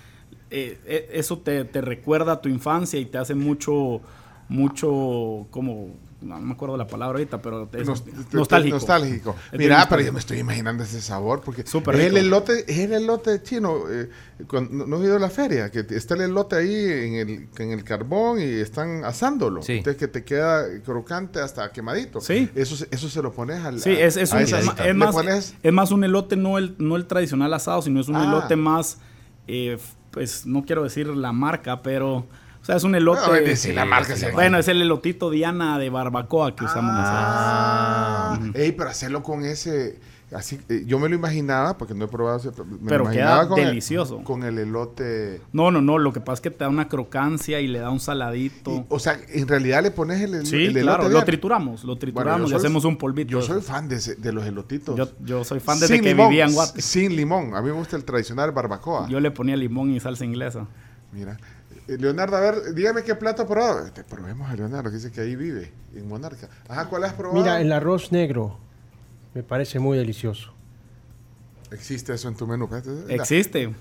eh, eso te, te, recuerda a tu infancia y te hace mucho, mucho como no, me acuerdo la palabra ahorita, pero es nostálgico. nostálgico. Mira, pero yo me estoy imaginando ese sabor, porque es el elote, es el elote chino. Eh, no, he ido a la feria, que está el elote ahí en el, en el carbón y están asándolo. Entonces que te queda crocante hasta quemadito. Sí. Eso, eso se lo pones al. Sí, es, es, un, es, más, es más un elote, no el, no el tradicional asado, sino es un ah. elote más, eh, pues no quiero decir la marca, pero o sea, es un elote. bueno, es el elotito Diana de barbacoa que usamos ah, ey, pero hacerlo con ese. Así, eh, yo me lo imaginaba, porque no he probado ese, me Pero queda delicioso. con el elote. No, no, no. Lo que pasa es que te da una crocancia y le da un saladito. o sea, en realidad le pones el, sí, elote. claro, lo trituramos. Lo trituramos y hacemos un polvito. Yo soy fan de, de los elotitos. Yo, yo soy fan desde que vivía en Guate. Sin limón. A mí me gusta el tradicional barbacoa. Yo le ponía limón y salsa inglesa. Mira. Eh, Leonardo, a ver, dígame qué plato ha probado. Te probemos a Leonardo, que dice que ahí vive, en Monarca. Ajá, ¿cuál has probado? Mira, el arroz negro. Me parece muy delicioso. ¿Existe eso en tu menú? Existe.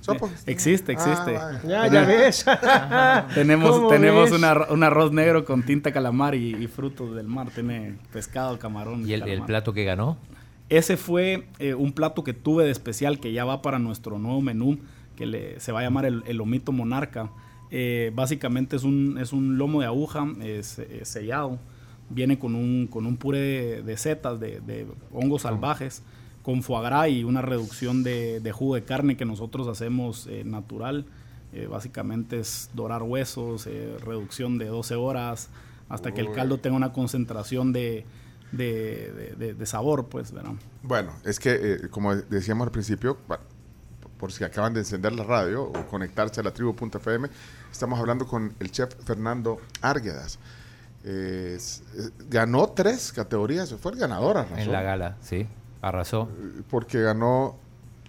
Existe, existe. Ah, ya, ya ves. [LAUGHS] tenemos tenemos un arroz negro con tinta calamar y, frutos del mar. Tiene pescado, camarón. ¿Y, el, plato que ganó? Ese fue eh, un plato que tuve de especial que ya va para nuestro nuevo menú, que le, se va a llamar el, el lomito monarca. Eh, básicamente es un, es un lomo de aguja es, sellado. Viene con un, con un puré de, setas, de, hongos salvajes, con foie gras y una reducción de, jugo de carne que nosotros hacemos eh, natural. Eh, básicamente es dorar huesos, reducción de 12 horas, hasta que el caldo tenga una concentración de, de, sabor, pues, Bueno, es que, como decíamos al principio, por si acaban de encender la radio o conectarse a la tribu.fm, estamos hablando con el chef Fernando Arguedas. ganó tres categorías, fue el ganador, arrasó. En la gala, sí, arrasó. Eh, porque ganó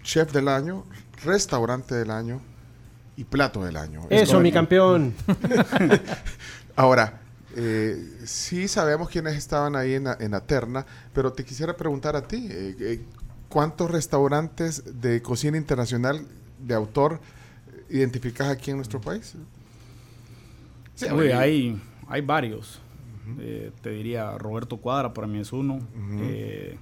chef del año, restaurante del año y plato del año. Eso, mi campeón. [LAUGHS] Ahora, eh, sí sabemos quiénes estaban ahí en la, terna, pero te quisiera preguntar a ti, eh, ¿cuántos restaurantes de cocina internacional de autor identificas aquí en nuestro país? Sí, hay, hay varios. Eh, te diría Roberto Cuadra, para mí es uno. Eh,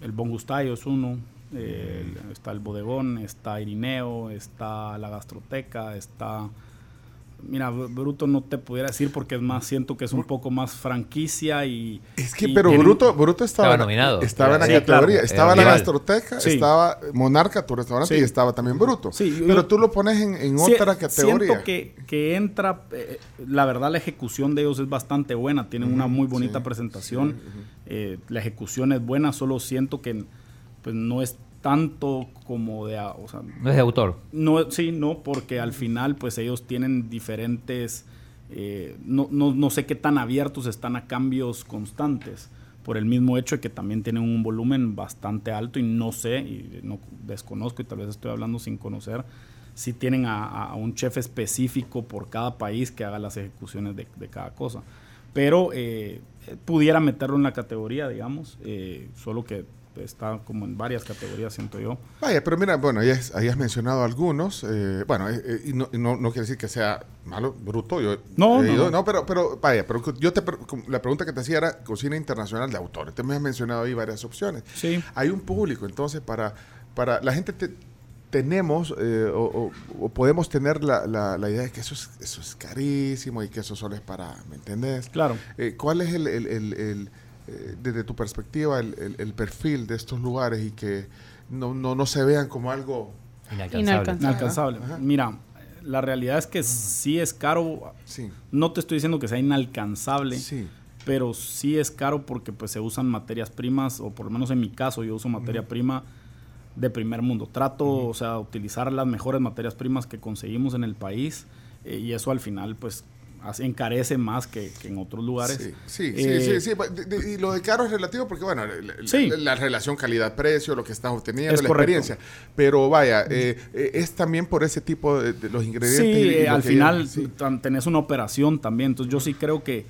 el Bon Gustayo es uno. Eh, está el Bodegón, está Irineo, está la Gastroteca, está Mira, Bruto no te pudiera decir porque es más, siento que es un poco más franquicia y... Es que, pero Bruto, Bruto estaba, nominado. Estaba en la categoría. estaba la gastroteca, estaba Monarca, tu restaurante, y estaba también Bruto. pero tú lo pones en, otra categoría. Siento que, que entra, eh, la verdad la ejecución de ellos es bastante buena, tienen una muy bonita presentación, eh, la ejecución es buena, solo siento que pues, no es tanto como de... O sea, no es de autor. No, sí, no, porque al final pues ellos tienen diferentes... Eh, no, no, no, sé qué tan abiertos están a cambios constantes, por el mismo hecho de que también tienen un volumen bastante alto y no sé, y no desconozco y tal vez estoy hablando sin conocer, si tienen a, un chef específico por cada país que haga las ejecuciones de, cada cosa. Pero eh, pudiera meterlo en la categoría, digamos, eh, solo que está como en varias categorías, siento yo. Vaya, pero mira, bueno, ahí, has mencionado algunos. Eh, bueno, eh, eh, y no, no, quiere decir que sea malo, bruto. Yo no, no, no. pero, pero vaya, pero yo te, la pregunta que te hacía era cocina internacional de autores. Te me has mencionado ahí varias opciones. Sí. Hay un público, entonces, para, para la gente te, tenemos eh, o, podemos tener la, la, idea de que eso es, eso es carísimo y que eso solo es para, ¿me entendés? Claro. ¿Cuál es el, el, el, eh, desde tu perspectiva el, perfil de estos lugares y que no, no, no se vean como algo inalcanzable? Inalcanzable. Mira, la realidad es que sí es caro. Sí. No te estoy diciendo que sea inalcanzable. Sí pero sí es caro porque pues se usan materias primas, o por lo menos en mi caso yo uso materia prima de primer mundo. Trato, o sea, utilizar las mejores materias primas que conseguimos en el país eh, y eso al final pues encarece más que, en otros lugares. Sí, sí, sí, sí, eh, Y lo de caro es relativo porque, bueno, la, relación calidad-precio, lo que estás obteniendo, la experiencia. Pero vaya, eh, es también por ese tipo de, los ingredientes. Sí, al final tenés una operación también. Entonces yo sí creo que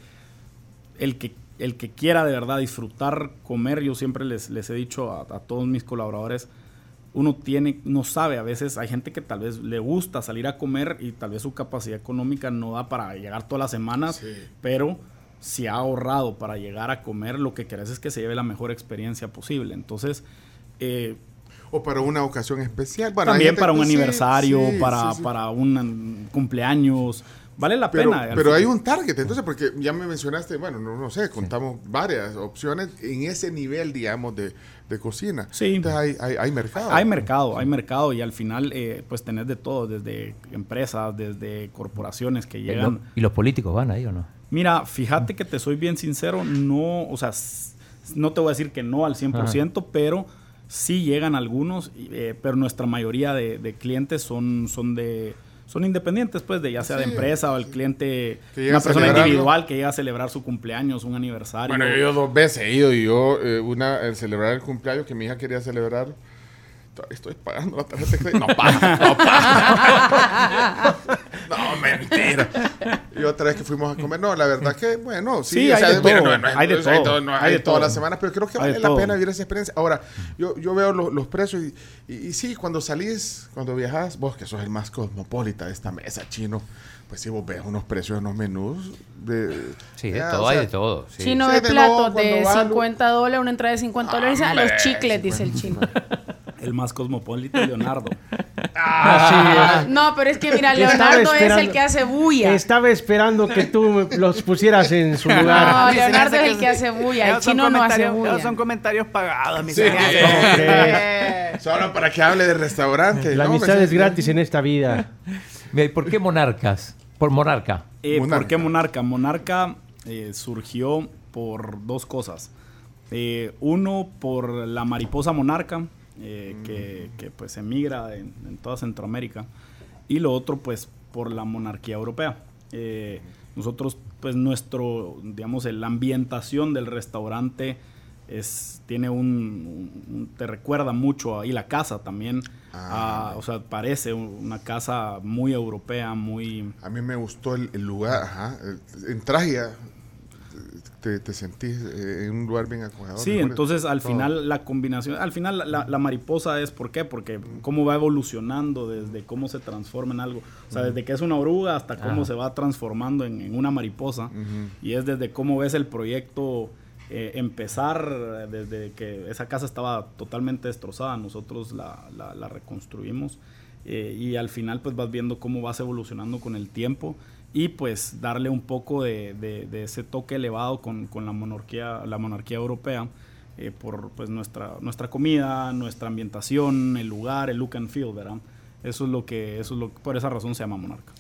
el que, el que quiera de verdad disfrutar comer, yo siempre les, les he dicho a, todos mis colaboradores, uno tiene, no sabe, a veces hay gente que tal vez le gusta salir a comer y tal vez su capacidad económica no da para llegar todas las semanas, pero si ha ahorrado para llegar a comer, lo que querés es que se lleve la mejor experiencia posible. Entonces, eh, o para una ocasión especial. también para un aniversario, para, para un cumpleaños. Vale la pena. Pero hay un target, entonces, porque ya me mencionaste, bueno, no, no sé, contamos varias opciones en ese nivel, digamos, de, cocina. Sí. Entonces hay, hay, mercado. Hay mercado, hay mercado y al final, eh, pues tenés de todo, desde empresas, desde corporaciones que llegan. ¿Y los políticos van ahí o no? Mira, fíjate que te soy bien sincero, no, o sea, no te voy a decir que no al 100%, pero sí llegan algunos, eh, pero nuestra mayoría de, de clientes son, son de son independientes, pues, de ya sea de empresa o el cliente, una persona individual que llega a celebrar su cumpleaños, un aniversario. Bueno, yo dos veces he ido y yo, eh, una, el celebrar el cumpleaños que mi hija quería celebrar, estoy pagando la tarjeta de crédito. No paga, no paga. [LAUGHS] no, mentira. [LAUGHS] Y otra vez que fuimos a comer, no, la verdad que, bueno, sí, hay, de todo, hay, de todo, hay, de todas las semanas, pero creo que vale la pena vivir esa experiencia. Ahora, yo, yo veo los precios y, y, sí, cuando salís, cuando viajas, vos que sos el más cosmopolita de esta mesa chino, pues sí, vos ves unos precios en los menús de... Sí, de todo, hay de todo. Sí. Chino de, plato de 50 dólares, una entrada de 50 dólares, a los chicles, dice el chino. El más cosmopolita, Leonardo. [LAUGHS] Ah, no, pero es que mira, Leonardo es el que hace bulla. Estaba esperando que tú los pusieras en su lugar. No, Leonardo es el que hace bulla. El chino no hace bulla. Son comentarios pagados, mi [LAUGHS] Solo para que hable de restaurante. La amistad es gratis en esta vida. [LAUGHS] ¿Por qué monarcas? Por monarca. Eh, ¿Por qué monarca? Monarca eh, surgió por dos cosas. Eh, uno, por la mariposa monarca eh, que, pues emigra en, en, toda Centroamérica. Y lo otro pues por la monarquía europea. Eh, nosotros pues nuestro, digamos, la ambientación del restaurante es, tiene un, te recuerda mucho ahí la casa también. Ah, o sea, parece una casa muy europea, muy... A mí me gustó el, lugar, ajá. En Tragia te, sentís eh, en un lugar bien acogedor. Sí, entonces al final la combinación, al final la, mariposa es ¿por qué? Porque cómo va evolucionando desde cómo se transforma en algo. O sea, desde que es una oruga hasta cómo se va transformando en, una mariposa. Y es desde cómo ves el proyecto eh, empezar, desde que esa casa estaba totalmente destrozada, nosotros la, la, reconstruimos. Eh, y al final pues vas viendo cómo vas evolucionando con el tiempo y pues darle un poco de, de, ese toque elevado con, con, la monarquía, la monarquía europea eh, por pues nuestra, nuestra comida, nuestra ambientación, el lugar, el look and feel, ¿verdad? Eso es lo que, eso es lo por esa razón se llama monarca.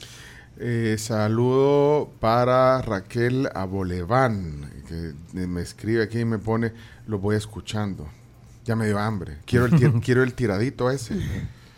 Eh, saludo para Raquel Aboleván, que me escribe aquí y me pone, lo voy escuchando. Ya me dio hambre. Quiero el, [LAUGHS] quiero el tiradito ese.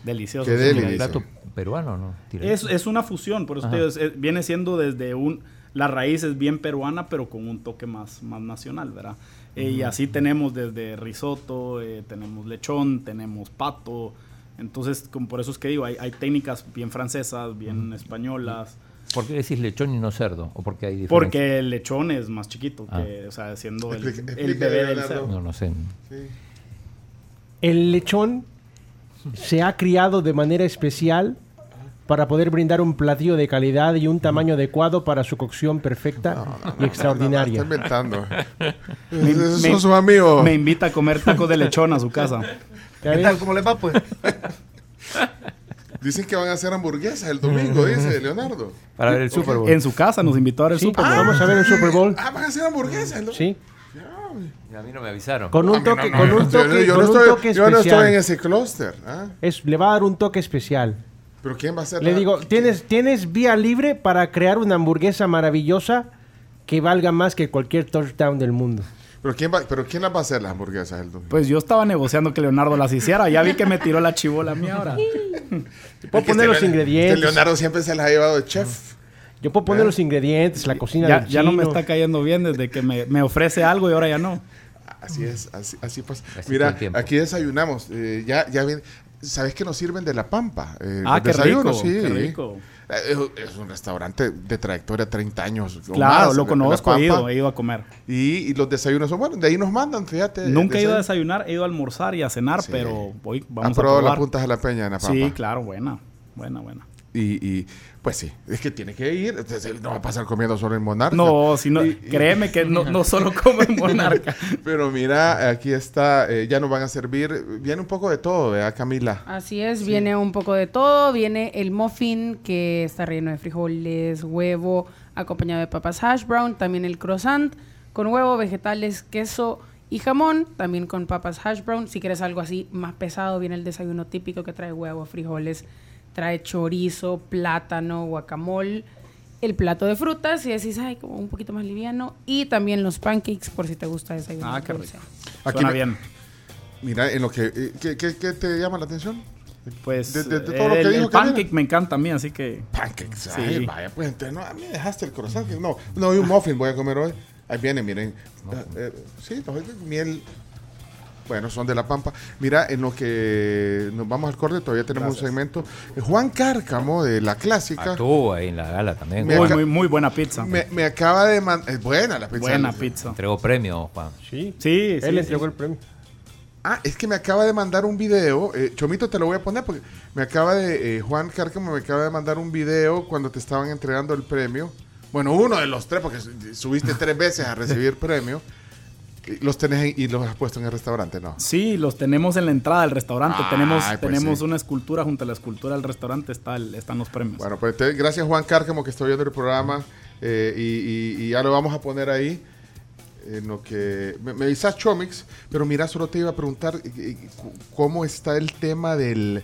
Delicioso. Qué delicioso peruano, ¿no? Es, es, una fusión, por eso viene siendo desde un... La raíz es bien peruana, pero con un toque más, más nacional, ¿verdad? Eh, y así tenemos desde risotto, eh, tenemos lechón, tenemos pato. Entonces, como por eso es que digo, hay, hay técnicas bien francesas, bien españolas. ¿Por qué decís lechón y no cerdo? ¿O porque hay Porque el lechón es más chiquito, que, ah. o sea, siendo el, bebé del cerdo. No, no sé. El lechón se ha criado de manera especial para poder brindar un platillo de calidad y un tamaño adecuado para su cocción perfecta y extraordinaria. No, inventando. [LAUGHS] Son sus amigos. Me invita a comer tacos de lechón a su casa. ¿Qué tal? ¿Cómo le va, pues? Dicen que van a hacer hamburguesas el domingo, dice Leonardo. Para ver el Super Bowl. En su casa nos invitó a ver el Sí, Super Bowl. vamos a ver el Super Bowl. Ah, van a hacer hamburguesas el domingo. Sí. A mí no me avisaron. Con un toque, no, con un yo- toque, yo con no un estoy- toque Yo no estoy en ese clúster. ¿ah? Es, le va a dar un toque especial. Pero ¿quién va a hacer Le la- digo, tienes, tienes vía libre para crear una hamburguesa maravillosa que valga más que cualquier touchdown del mundo. ¿Pero quién, va, pero ¿quién las va a hacer las hamburguesas el domingo? Pues yo estaba negociando que Leonardo las hiciera. Ya vi que me tiró la chivola a mí ahora. [LAUGHS] Puedo Es que poner este los Le- ingredientes. este Leonardo siempre se las ha llevado de chef. Yo puedo poner los ingredientes, la cocina Ya, del ya no me está cayendo bien desde que me, me ofrece algo y ahora ya no. Así es, así, así pasa. Así todo Mira, aquí desayunamos. eh, ya, ya. ¿Sabes que nos sirven de la pampa? Eh, Ah, qué rico, sí. qué rico. Eh, Es, un restaurante de trayectoria 30 años. Claro, más, lo conozco, he ido, he ido a comer. Y, y los desayunos son buenos. De ahí nos mandan, fíjate. Nunca he ido a desayunar, he ido a almorzar y a cenar, Sí. pero hoy ¿Has vamos a probado probar. las puntas de la peña en La Pampa? Sí, claro, buena, buena, buena. Y, y, pues sí, es que tiene que ir. entonces, No va a pasar comiendo solo en Monarca. No, si no, Y- y- créeme que no, no solo como en Monarca. [LAUGHS] Pero mira, aquí está, eh, ya nos van a servir. Viene un poco de todo, ¿verdad, Camila? Así es, viene un poco de todo. Viene el muffin que está relleno de frijoles, huevo, acompañado de papas hash brown. También el croissant con huevo, vegetales, queso y jamón. También con papas hash brown. Si quieres algo así más pesado, viene el desayuno típico que trae huevo, frijoles, trae chorizo, plátano, guacamole. El plato de frutas, y decís, ay, como un poquito más liviano. Y también los pancakes, por si te gusta desayunar. Ah, qué dulce. rico. Aquí Suena me- bien. Mira, en lo que. eh, ¿qué, qué- qué te llama la atención? Pues De- de- de eh, todo lo que el, dijo el Camila. pancake me encanta a mí, así que Pancakes. Sí. Ay, vaya, pues entonces, no, a mí me dejaste el croissant. que No, no, y un muffin voy a comer hoy. Ahí viene, miren. Eh, sí, no, es miel. Bueno, son de La Pampa. Mira, en lo que nos vamos al corte, todavía tenemos un segmento. Juan Cárcamo, de La Clásica, Estuvo ahí en la gala también. Muy, muy, muy buena pizza. me, me acaba de mandar. Es buena la pizza. buena pizza. Entregó premio, Juan. Sí, Sí, sí, él sí. entregó el premio. Ah, es que me acaba de mandar un video. eh, Chomito, te lo voy a poner porque me acaba de. eh, Juan Cárcamo me acaba de mandar un video cuando te estaban entregando el premio. Bueno, uno de los tres, porque su- subiste tres veces a recibir [LAUGHS] premio. Los tenés y los has puesto en el restaurante, ¿no? Sí, los tenemos en la entrada del restaurante. Tenemos pues tenemos sí. una escultura junto a la escultura del restaurante está el- están los premios. Bueno, pues gracias Juan Cárcamo que está viendo el programa eh, y, y- y ya lo vamos a poner ahí. En lo que me, me dices Chomix, pero mira, solo te iba a preguntar cómo está el tema del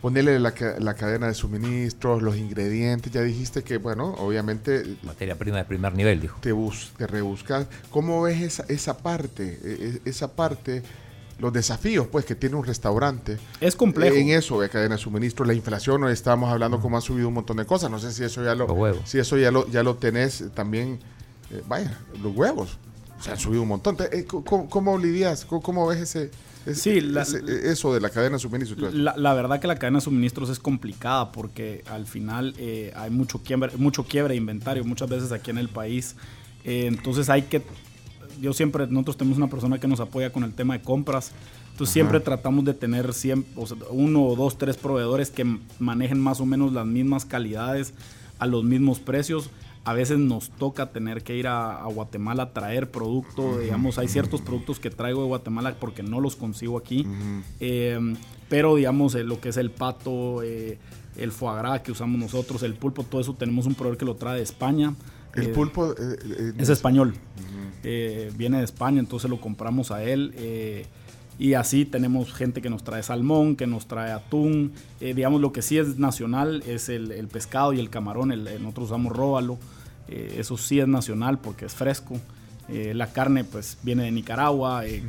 ponerle la, la cadena de suministros, los ingredientes. Ya dijiste que, bueno, obviamente Materia prima de primer nivel, dijo. te, bus, te rebuscas. ¿Cómo ves esa, esa parte? eh, eh, esa parte, los desafíos pues que tiene un restaurante. es complejo. En eso, de cadena de suministro, la inflación, hoy estábamos hablando cómo ha subido un montón de cosas. No sé si eso ya lo, Los huevos. si eso ya lo, ya lo tenés también. eh, vaya, los huevos. Se han subido un montón. Eh, ¿Cómo, cómo lidias? ¿Cómo, cómo ves ese, ese- Sí, la- ese- eh, eso de la cadena de suministro? y todo eso? La, la verdad que la cadena de suministros es complicada porque al final eh, hay mucho quiebre, mucho quiebre de inventario muchas veces aquí en el país. Eh, entonces hay que, yo siempre, nosotros tenemos una persona que nos apoya con el tema de compras. Entonces siempre tratamos de tener siem- o sea, uno o dos, tres proveedores que manejen más o menos las mismas calidades a los mismos precios. A veces nos toca tener que ir a, a Guatemala a traer producto. Digamos, hay ciertos productos que traigo de Guatemala porque no los consigo aquí. Eh, pero, digamos, eh, lo que es el pato, eh, el foie gras que usamos nosotros, el pulpo, todo eso tenemos un proveedor que lo trae de España. El Eh, pulpo es español. Viene de España, entonces lo compramos a él. Y así tenemos gente que nos trae salmón, que nos trae atún. Eh, digamos, lo que sí es nacional es el, el pescado y el camarón. El, nosotros usamos róbalo. eh, eso sí es nacional porque es fresco. Eh, la carne pues viene de Nicaragua. eh,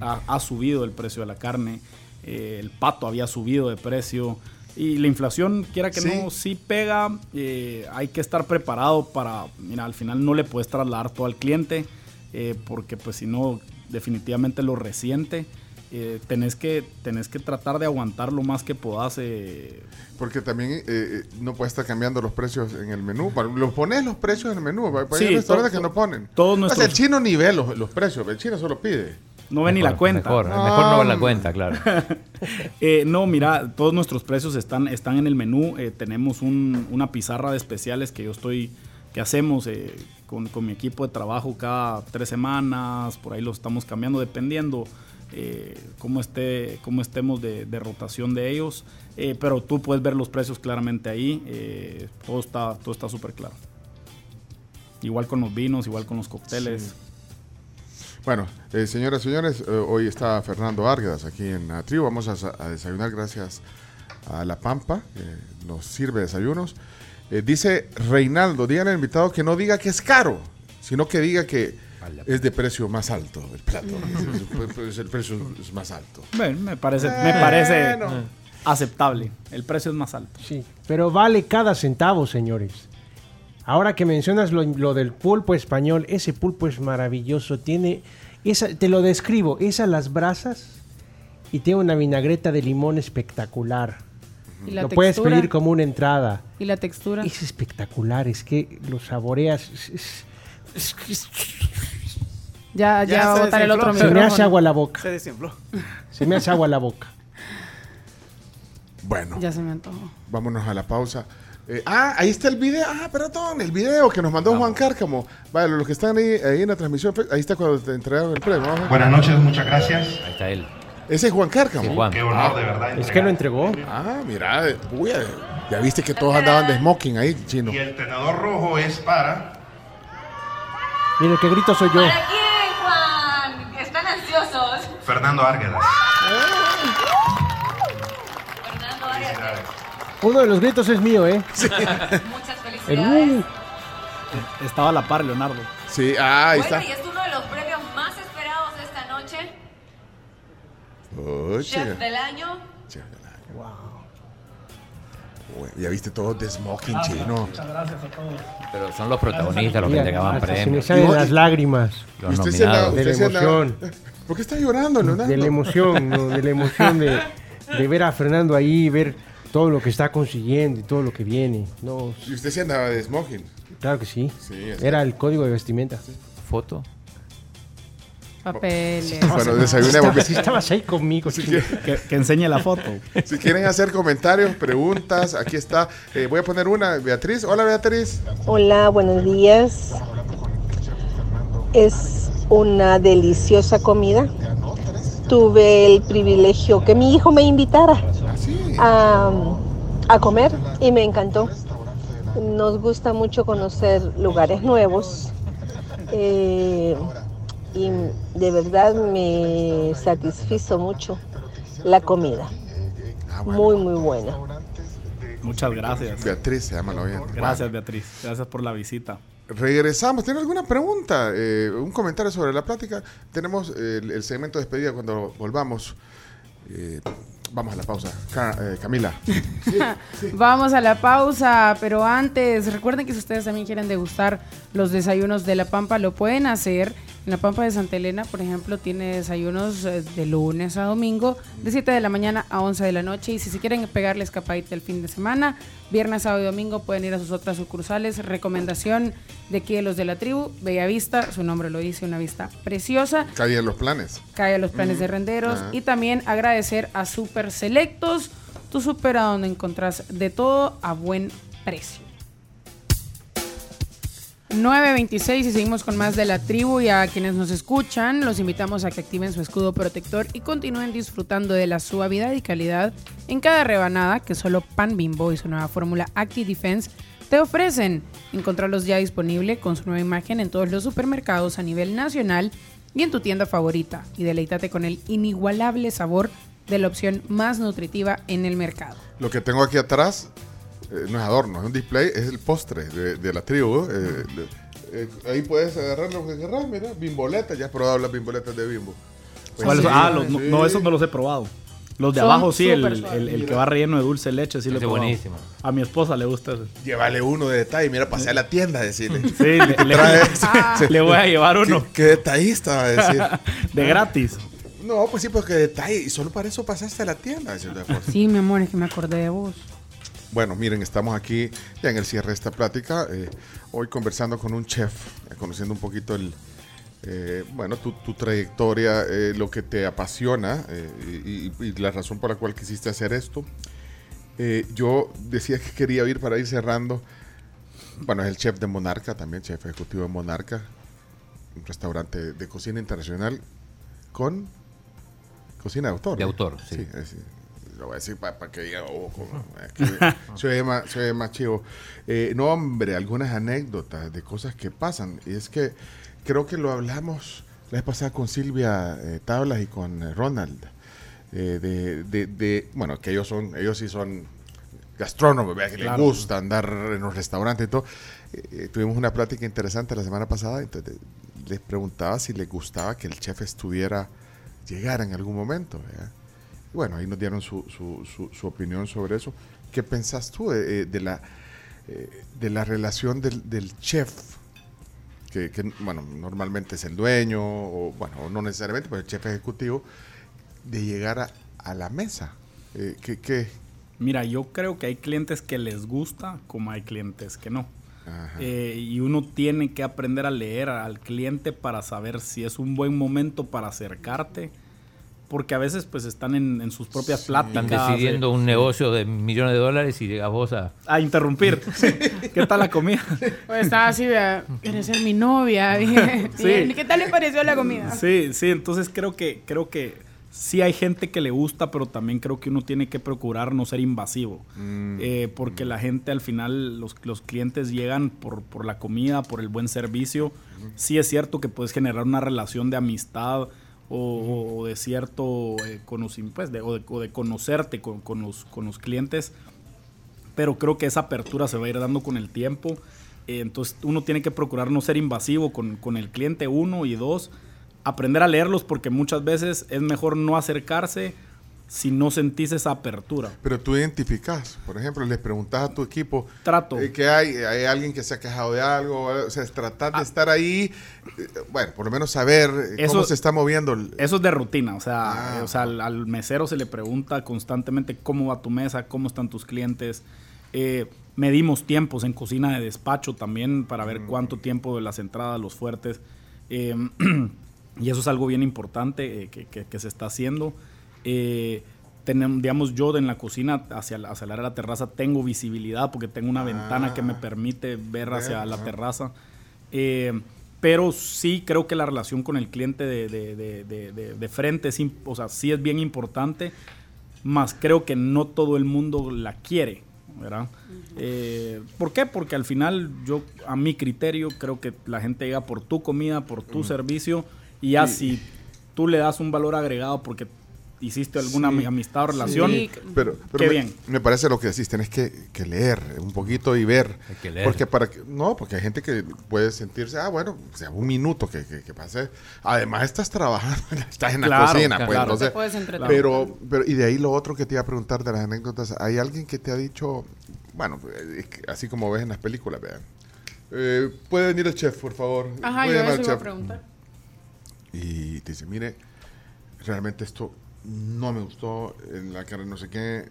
ha, ha subido el precio de la carne. el pato había subido de precio. Y la inflación, quiera que Sí. no, sí pega. hay que estar preparado para, mira, al final no le puedes trasladar todo al cliente, porque pues si no, definitivamente lo resiente. Eh, tenés, que, tenés que tratar de aguantar lo más que podás. eh, Porque también eh, no puedes estar cambiando los precios en el menú. Los pones los precios en el menú. Hay Sí, restaurantes que no ponen. todos O sea, nuestros- el chino ni ve los, los precios. El chino solo pide. no ven ni la cuenta. Mejor, mejor no ver la cuenta, claro. [LAUGHS] Eh, no, mira, todos nuestros precios están, están en el menú. Eh, tenemos un- una pizarra de especiales que yo estoy, que hacemos eh, con, con mi equipo de trabajo cada tres semanas. Por ahí los estamos cambiando dependiendo eh, cómo, esté, cómo estemos de, rotación de ellos, eh, pero tú puedes ver los precios claramente ahí, eh, todo está todo está súper claro. Igual con los vinos, igual con los cócteles. Bueno, señoras y señores, hoy está Fernando Árguedas aquí en la tribu. Vamos a, desayunar gracias a La Pampa, nos sirve desayunos. Dice Reinaldo, díganle al invitado que no diga que es caro, sino que diga que es de precio más alto el plato. es, el precio es más alto. Bueno, me parece, me parece aceptable. El precio es más alto. Sí, pero vale cada centavo, señores. Ahora que mencionas lo, del pulpo español, ese pulpo es maravilloso. Tiene, esa, te lo describo, esas las brasas y tiene una vinagreta de limón espectacular. Lo puedes pedir como una entrada. ¿Y la textura? Es espectacular, es que lo saboreas. Ya, ya, va a botar el otro Se me hace agua la boca. Se desinfló. Se me hace agua la boca. Bueno. Ya se me antojó. Vámonos a la pausa. Eh, ah, ahí está el video. Ah, perdón, el video que nos mandó Juan Cárcamo. Vale, los que están ahí, ahí en la transmisión, ahí está cuando te entregaron el premio. Buenas noches, muchas gracias. Ahí está él. Ese es Juan Cárcamo. Juan. Qué honor, de verdad. Es que lo entregó. Ah, mira, uy, ya viste que todos andaban de smoking ahí, chino. Y el tenedor rojo es para. Mire, qué grito soy yo. Fernando Árguedas. Fernando Árguedas. Uno de los gritos es mío, ¿eh? Muchas felicidades. Estaba a la par, Leonardo. Sí, ah, ahí bueno, está. Oh, Chef del año. Chef del año. Wow. ya viste todo de smoking chino. Muchas gracias a todos. Pero son los protagonistas los que entregaban premios. Se me salen las lágrimas. Los Usted nominados. De la usted emoción. [LAUGHS] ¿Por qué está llorando, Leonardo? De la emoción, ¿no? de la emoción de, de ver a Fernando ahí, ver todo lo que está consiguiendo y todo lo que viene. No, Y usted se andaba de smoking. claro que sí. Sí, Era el código de vestimenta. Foto. Papeles. Bueno, desayunemos. Estabas, estabas ahí conmigo. que enseñe la foto. Si quieren hacer comentarios, preguntas, aquí está. Eh, voy a poner una, Beatriz. Hola, Beatriz. Hola, buenos días. Es una deliciosa comida. Tuve el privilegio que mi hijo me invitara a, a comer y me encantó. Nos gusta mucho conocer lugares nuevos eh, y de verdad me satisfizo mucho la comida. Ah, bueno. Muy, muy buena. Muchas gracias. Beatriz se llama la oyente. Gracias, Beatriz. Gracias por la visita. Regresamos. ¿Tiene alguna pregunta? Eh, un comentario sobre la plática. Tenemos eh, el, el segmento de despedida cuando volvamos. Eh, vamos a la pausa. Ca- eh, Camila. [LAUGHS] Vamos a la pausa, pero antes, recuerden que si ustedes también quieren degustar los desayunos de La Pampa, lo pueden hacer. En La Pampa de Santa Elena, por ejemplo, tiene desayunos eh, de lunes a domingo, de 7 de la mañana a 11 de la noche. Y si se quieren pegarle escapadita el fin de semana, viernes, sábado y domingo pueden ir a sus otras sucursales. Recomendación de aquí de los de la tribu, Bella Vista, su nombre lo dice, una vista preciosa. Calle en los planes. cae a los planes de renderos Ajá. y también agradecer a Super Selectos, tu super a donde encontrás de todo a buen precio. 9.26 y seguimos con más de la tribu y a quienes nos escuchan los invitamos a que activen su escudo protector y continúen disfrutando de la suavidad y calidad en cada rebanada que solo Pan Bimbo y su nueva fórmula Active Defense te ofrecen. Encontrarlos ya disponible con su nueva imagen en todos los supermercados a nivel nacional y en tu tienda favorita y deleítate con el inigualable sabor de la opción más nutritiva en el mercado. Lo que tengo aquí atrás eh, no es adorno, es un display, es el postre de, de la tribu. eh, eh, ahí puedes agarrar lo que querrás, mira, bimboletas, ya has probado las bimboletas de bimbo. Pues ah, los- no, sí. no, esos no los he probado. Los de Son abajo sí, el, el- el que va relleno de dulce leche, sí lo he probado. buenísimo. A mi esposa le gusta ese. Llévale uno de detalle, mira, pasé a la tienda a decirle. Sí, le, le- [LAUGHS] Trae- [LAUGHS] le voy a llevar uno ¿Qué, qué detallista va a decir. [LAUGHS] de gratis. No, pues sí, pues qué detalle. Y solo para eso pasaste a la tienda. a decir de por sí. Sí, mi amor, es que me acordé de vos. Bueno, miren, estamos aquí ya en el cierre de esta plática. eh, hoy conversando con un chef, eh, conociendo un poquito el, eh, bueno, tu, tu trayectoria, lo que te apasiona y, la razón por la cual quisiste hacer esto. Yo decía que quería ir para ir cerrando. Bueno, es el chef de Monarca, también chef ejecutivo de Monarca, un restaurante de cocina internacional con cocina de autor. De autor, sí. sí lo voy a decir para que diga, oh, se oye más, más chivo. Eh, no, hombre, algunas anécdotas de cosas que pasan. Y es que creo que lo hablamos la vez pasada con Silvia eh, Tablas y con eh, Ronald. de, de, de, bueno, que ellos son, ellos sí son gastrónomos, que les gusta andar en los restaurantes y todo. tuvimos una plática interesante la semana pasada, entonces les preguntaba si les gustaba que el chef estuviera, llegara en algún momento. Bueno, ahí nos dieron su, su, su, opinión sobre eso. ¿Qué pensás tú de, eh, la, eh, de la relación del, del chef? Que, bueno, normalmente es el dueño, o bueno, no necesariamente, pero el chef ejecutivo, de llegar a, la mesa. Eh, ¿qué, Mira, yo creo que hay clientes que les gusta, como hay clientes que no. y uno tiene que aprender a leer al cliente para saber si es un buen momento para acercarte porque a veces pues están en, sus propias pláticas. Están decidiendo un negocio de millones de dólares y llegas vos a... A interrumpir. [LAUGHS] ¿Qué tal la comida? [LAUGHS] Pues estaba así, ¿quieres ser mi novia? [LAUGHS] ¿Qué tal le pareció la comida? Sí, sí, entonces creo que, creo que sí hay gente que le gusta, pero también creo que uno tiene que procurar no ser invasivo. Mm. Eh, porque la gente al final, los, los clientes llegan por, por la comida, por el buen servicio. Sí es cierto que puedes generar una relación de amistad, o, de cierto eh, conocimiento, pues, o, de, conocerte con, con, los, con los clientes, pero creo que esa apertura se va a ir dando con el tiempo. Eh, entonces uno tiene que procurar no ser invasivo con, con, el cliente, uno, y dos, aprender a leerlos porque muchas veces es mejor no acercarse si no sentís esa apertura. Pero tú identificas, por ejemplo, les preguntas a tu equipo. Trato. Eh, que hay, hay alguien que se ha quejado de algo, o sea, tratar de ah. estar ahí, eh, bueno, por lo menos saber eh, cómo se está moviendo. Eso es de rutina, o sea, ah. o sea al, mesero se le pregunta constantemente cómo va tu mesa, cómo están tus clientes. medimos tiempos en cocina de despacho también para ver mm. cuánto tiempo de las entradas, los fuertes. [CLEARS THROAT] y eso es algo bien importante que, que se está haciendo. Eh, tenemos, digamos, yo en la cocina hacia, hacia el área de la terraza tengo visibilidad porque tengo una ventana que me ah. permite ver hacia la terraza. Eh, pero sí creo que la relación con el cliente de, de, de, de frente es, o sea, sí es bien importante, más creo que no todo el mundo la quiere, ¿verdad? Eh, ¿Por qué? Porque al final yo, a mi criterio, creo que la gente llega por tu comida, por tu servicio, y ya si tú le das un valor agregado porque hiciste alguna amistad o relación. Pero, Qué me, bien. Me parece lo que decís, tenés que, leer un poquito y ver. Hay que leer. Porque para que, no, porque hay gente que puede sentirse, ah, bueno, sea un minuto que, que, pase. Además, estás trabajando, [LAUGHS] estás en la cocina, pues entonces. pero, pero, y de ahí lo otro que te iba a preguntar de las anécdotas, ¿hay alguien que te ha dicho, bueno, así como ves en las películas, vean? Eh, puede venir el chef, por favor. Ajá, yo eso iba a preguntar. Y te dice, mire, realmente esto no me gustó, en la carne no sé qué,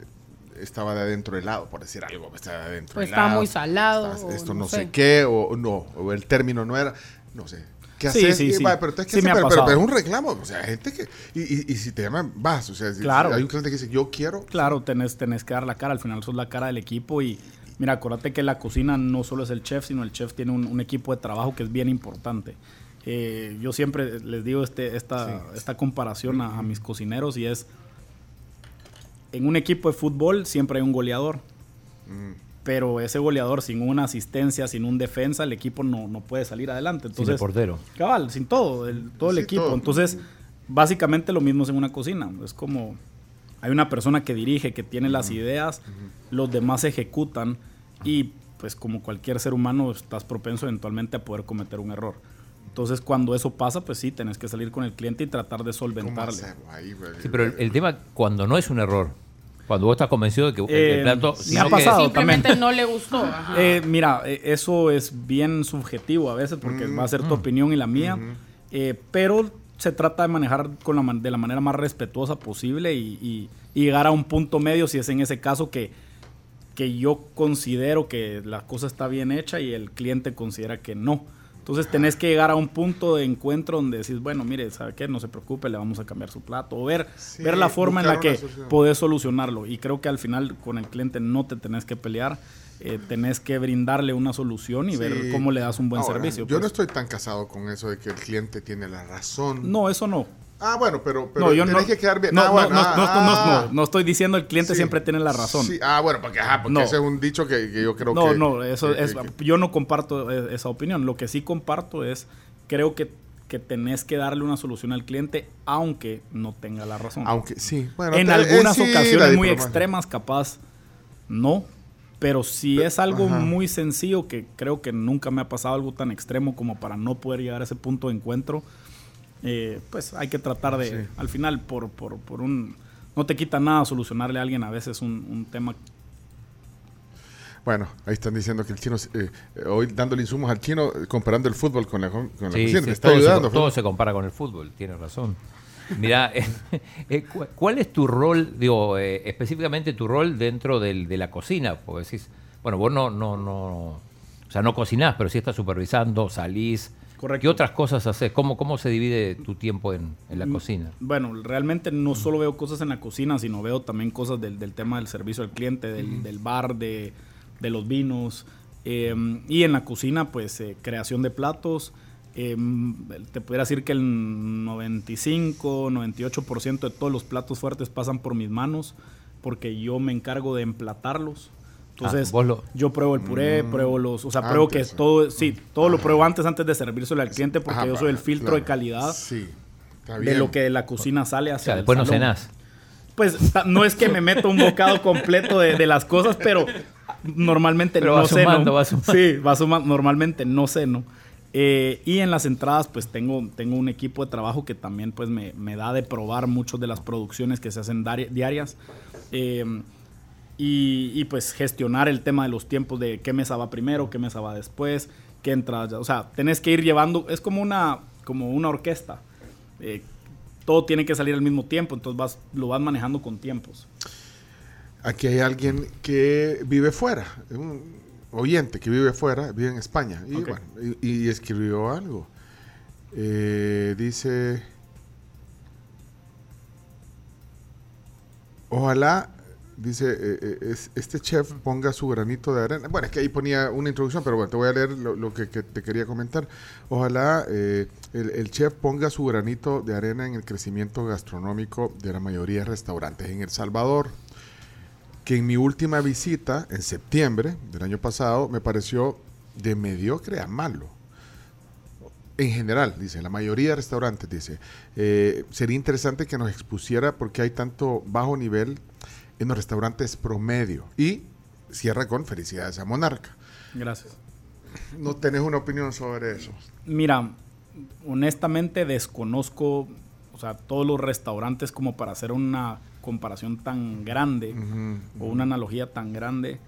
estaba de adentro helado, por decir algo, estaba de adentro pues estaba muy salado. esto no, sé. qué, o no, o el término no era, no sé. ¿Qué haces? Sí, sí, pero, es que pero, es un reclamo, o sea, gente que, y, y, si te llaman, vas, o sea, claro. hay un cliente que dice, yo quiero. Claro, tenés, tenés que dar la cara, al final sos la cara del equipo y, mira, acuérdate que la cocina no solo es el chef, sino el chef tiene un, un equipo de trabajo que es bien importante. Eh, yo siempre les digo este, esta, esta comparación a, mis cocineros y es, en un equipo de fútbol siempre hay un goleador, mm. pero ese goleador sin una asistencia, sin un defensa, el equipo no, no puede salir adelante. Entonces, sin el portero. Cabal, sin todo, el, todo el equipo. Entonces, básicamente lo mismo es en una cocina. Es como, hay una persona que dirige, que tiene las ideas, los demás ejecutan y pues como cualquier ser humano estás propenso eventualmente a poder cometer un error. Entonces, cuando eso pasa, pues sí, tenés que salir con el cliente y tratar de solventarle. Sí, pero el, tema, cuando no es un error, cuando vos estás convencido de que el eh, plato me ha pasado simplemente no le gustó. Eh, mira, eh, eso es bien subjetivo a veces porque va a ser tu mm. opinión y la mía, pero se trata de manejar con la, de la manera más respetuosa posible y, llegar a un punto medio si es en ese caso que, que yo considero que la cosa está bien hecha y el cliente considera que no. Entonces tenés que llegar a un punto de encuentro donde decís, bueno, mire, ¿sabe qué? No se preocupe, le vamos a cambiar su plato. O ver, ver la forma en la que podés solucionarlo. Y creo que al final con el cliente no te tenés que pelear. Eh, tenés que brindarle una solución y ver cómo le das un buen servicio. Yo no pues. estoy tan casado con eso de que el cliente tiene la razón. No, eso no. Ah, bueno, pero, pero no, yo tenés no, que quedar bien. No, ah, no, bueno, no, ah, no, no, ah. no, no estoy diciendo el cliente Sí. siempre tiene la razón. Sí, ah, bueno, porque, ajá, porque No. ese es un dicho que, que yo creo no, que... no, eso que- es, que- yo no comparto e- esa opinión. Lo que sí comparto es, creo que, que tenés que darle una solución al cliente, aunque no tenga la razón. Aunque sí, bueno, en te- algunas eh, sí, la ocasiones muy extremas, capaz, no. Pero si es algo ajá. muy sencillo, que creo que nunca me ha pasado algo tan extremo como para no poder llegar a ese punto de encuentro, eh, pues hay que tratar de, Sí. al final, por, por, por un... No te quita nada solucionarle a alguien a veces un, un tema Bueno, ahí están diciendo que el chino, eh, eh, hoy dándole insumos al chino, eh, comparando el fútbol con la, con la Sí, cocina, sí, le está todo, ayudando. se, todo se compara con el fútbol, tienes razón. Mira, [LAUGHS] ¿cuál es tu rol, digo, eh, específicamente tu rol dentro del- de la cocina? Porque decís, bueno, vos no, no, no, o sea, no cocinás, pero sí estás supervisando, salís. Correcto. ¿Qué otras cosas haces? ¿Cómo, cómo se divide tu tiempo en, en la Mm, cocina? Bueno, realmente no solo veo cosas en la cocina, sino veo también cosas del, del tema del servicio al cliente, del, del bar, de, de los vinos. eh, y en la cocina, pues, eh, creación de platos. eh, te pudiera decir que el 95, 98% de todos los platos fuertes pasan por mis manos, porque yo me encargo de emplatarlos. Entonces, Ah, lo- yo pruebo el puré, pruebo los, o sea, pruebo que todo, sí, todo lo pruebo antes, antes de servírselo al cliente, porque Ajá, yo soy el filtro claro. de calidad Sí, está de lo que de la cocina sale O hacia sea, el después no cenás. Pues no es que me meto un bocado completo de, de las cosas, pero normalmente Pero no va ceno. sumando, va sumando. Sí, va sumando. Normalmente no ceno. Eh, y en las entradas, pues tengo, tengo un equipo de trabajo que también pues me, me da de probar muchas de las producciones que se hacen diarias. Eh, y, y, pues gestionar el tema de los tiempos de qué mesa va primero, qué mesa va después, qué entradas. O sea, tenés que ir llevando, es como una, como una orquesta. Eh, todo tiene que salir al mismo tiempo, entonces vas, lo vas manejando con tiempos. Aquí hay alguien que vive fuera, un oyente que vive fuera, vive en España, y, Ok. bueno, y, y escribió algo. Eh, dice, ojalá, dice, eh, eh, es- este chef ponga su granito de arena. Bueno, es que ahí ponía una introducción, pero bueno, te voy a leer lo, que, te quería comentar. Ojalá eh, el, el chef ponga su granito de arena en el crecimiento gastronómico de la mayoría de restaurantes en El Salvador que en mi última visita, en septiembre del año pasado, me pareció de mediocre a malo. En general, dice, la mayoría de restaurantes, dice, eh, sería interesante que nos expusiera por qué hay tanto bajo nivel en los restaurantes promedio. Y cierra con felicidades a Monarca. Gracias. ¿No tenés una opinión sobre eso? Mira, honestamente desconozco, o sea, todos los restaurantes como para hacer una comparación tan grande o una analogía tan grande.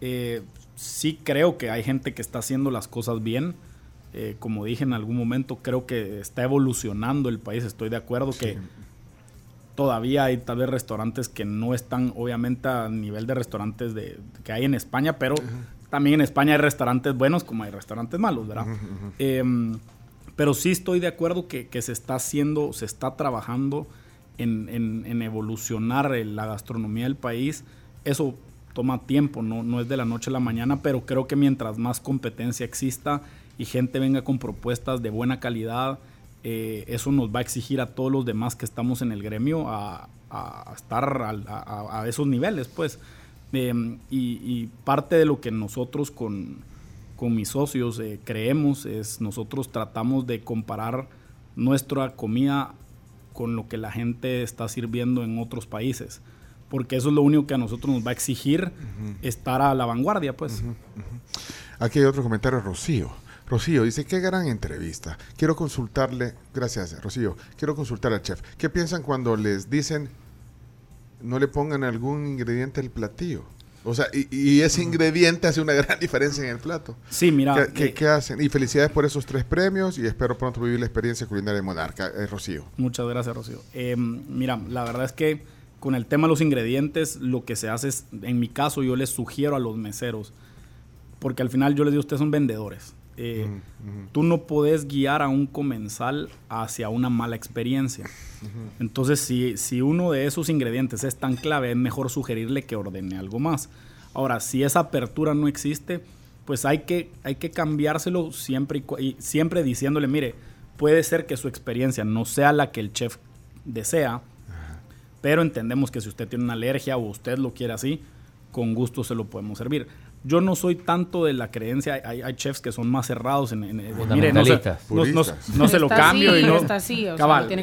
Eh, sí creo que hay gente que está haciendo las cosas bien. Eh, como dije en algún momento, creo que está evolucionando el país. Estoy de acuerdo que todavía hay tal vez restaurantes que no están obviamente a nivel de restaurantes de, que hay en España, pero también en España hay restaurantes buenos como hay restaurantes malos, ¿verdad? Em, pero sí estoy de acuerdo que, que se está haciendo, se está trabajando en, en- en evolucionar el- la gastronomía del país. Eso toma tiempo, no, no es de la noche a la mañana, pero creo que mientras más competencia exista y gente venga con propuestas de buena calidad, eh, eso nos va a exigir a todos los demás que estamos en el gremio a, a estar al- a, a- a esos niveles, pues. Em, y, y parte de lo que nosotros con, con mis socios eh, creemos es nosotros tratamos de comparar nuestra comida con lo que la gente está sirviendo en otros países. Porque eso es lo único que a nosotros nos va a exigir estar a la vanguardia, pues. Aquí hay otro comentario, Rocío. Rocío dice, qué gran entrevista. Quiero consultarle, gracias Rocío, quiero consultar al chef. ¿Qué piensan cuando les dicen no le pongan algún ingrediente al platillo? O sea, y, y ese ingrediente hace una gran [LAUGHS] diferencia en el plato. Sí, mira. ¿Qué, qué- eh, qué hacen? Y felicidades por esos tres premios y espero pronto vivir la experiencia culinaria de Monarca. Eh, Rocío. Muchas gracias, Rocío. Eh, mira, la verdad es que con el tema de los ingredientes, lo que se hace es, en mi caso, yo les sugiero a los meseros, porque al final yo les digo, ustedes son vendedores. Eh, Tú no podés guiar a un comensal hacia una mala experiencia. Entonces, si, si uno de esos ingredientes es tan clave, es mejor sugerirle que ordene algo más. Ahora, si esa apertura no existe, pues hay que, hay que cambiárselo siempre, y, siempre diciéndole, mire, puede ser que su experiencia no sea la que el chef desea. Pero entendemos que si usted tiene una alergia o usted lo quiere así, con gusto se lo podemos servir. Yo no soy tanto de la creencia, hay, hay chefs que son más cerrados en, en- en- mire, no, se, no- no- Puristas. no se lo cambio así, y no está así, o sea, Cabal, que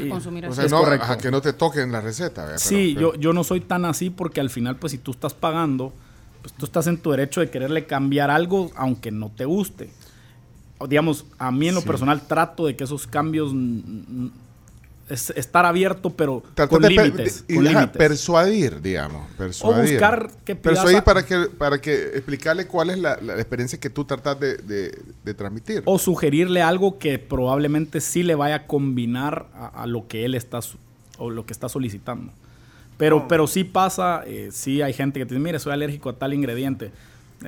O sea, Es no, ajá, que no te toquen la receta. Sí, Pero- yo, yo no soy tan así porque al final, pues si tú estás pagando, pues tú estás en tu derecho de quererle cambiar algo aunque no te guste. O, digamos, a mí en lo personal trato de que esos cambios es estar abierto, pero Tratar con per- límites. y, con ajá, límites. persuadir, digamos. Persuadir. buscar que Persuadir a- para que, para que explicarle cuál es la, la experiencia que tú tratas de, de- de transmitir. O sugerirle algo que probablemente sí le vaya a combinar a, a lo que él está o lo que está solicitando. Pero, pero sí pasa, eh, sí hay gente que te dice, mire, soy alérgico a tal ingrediente.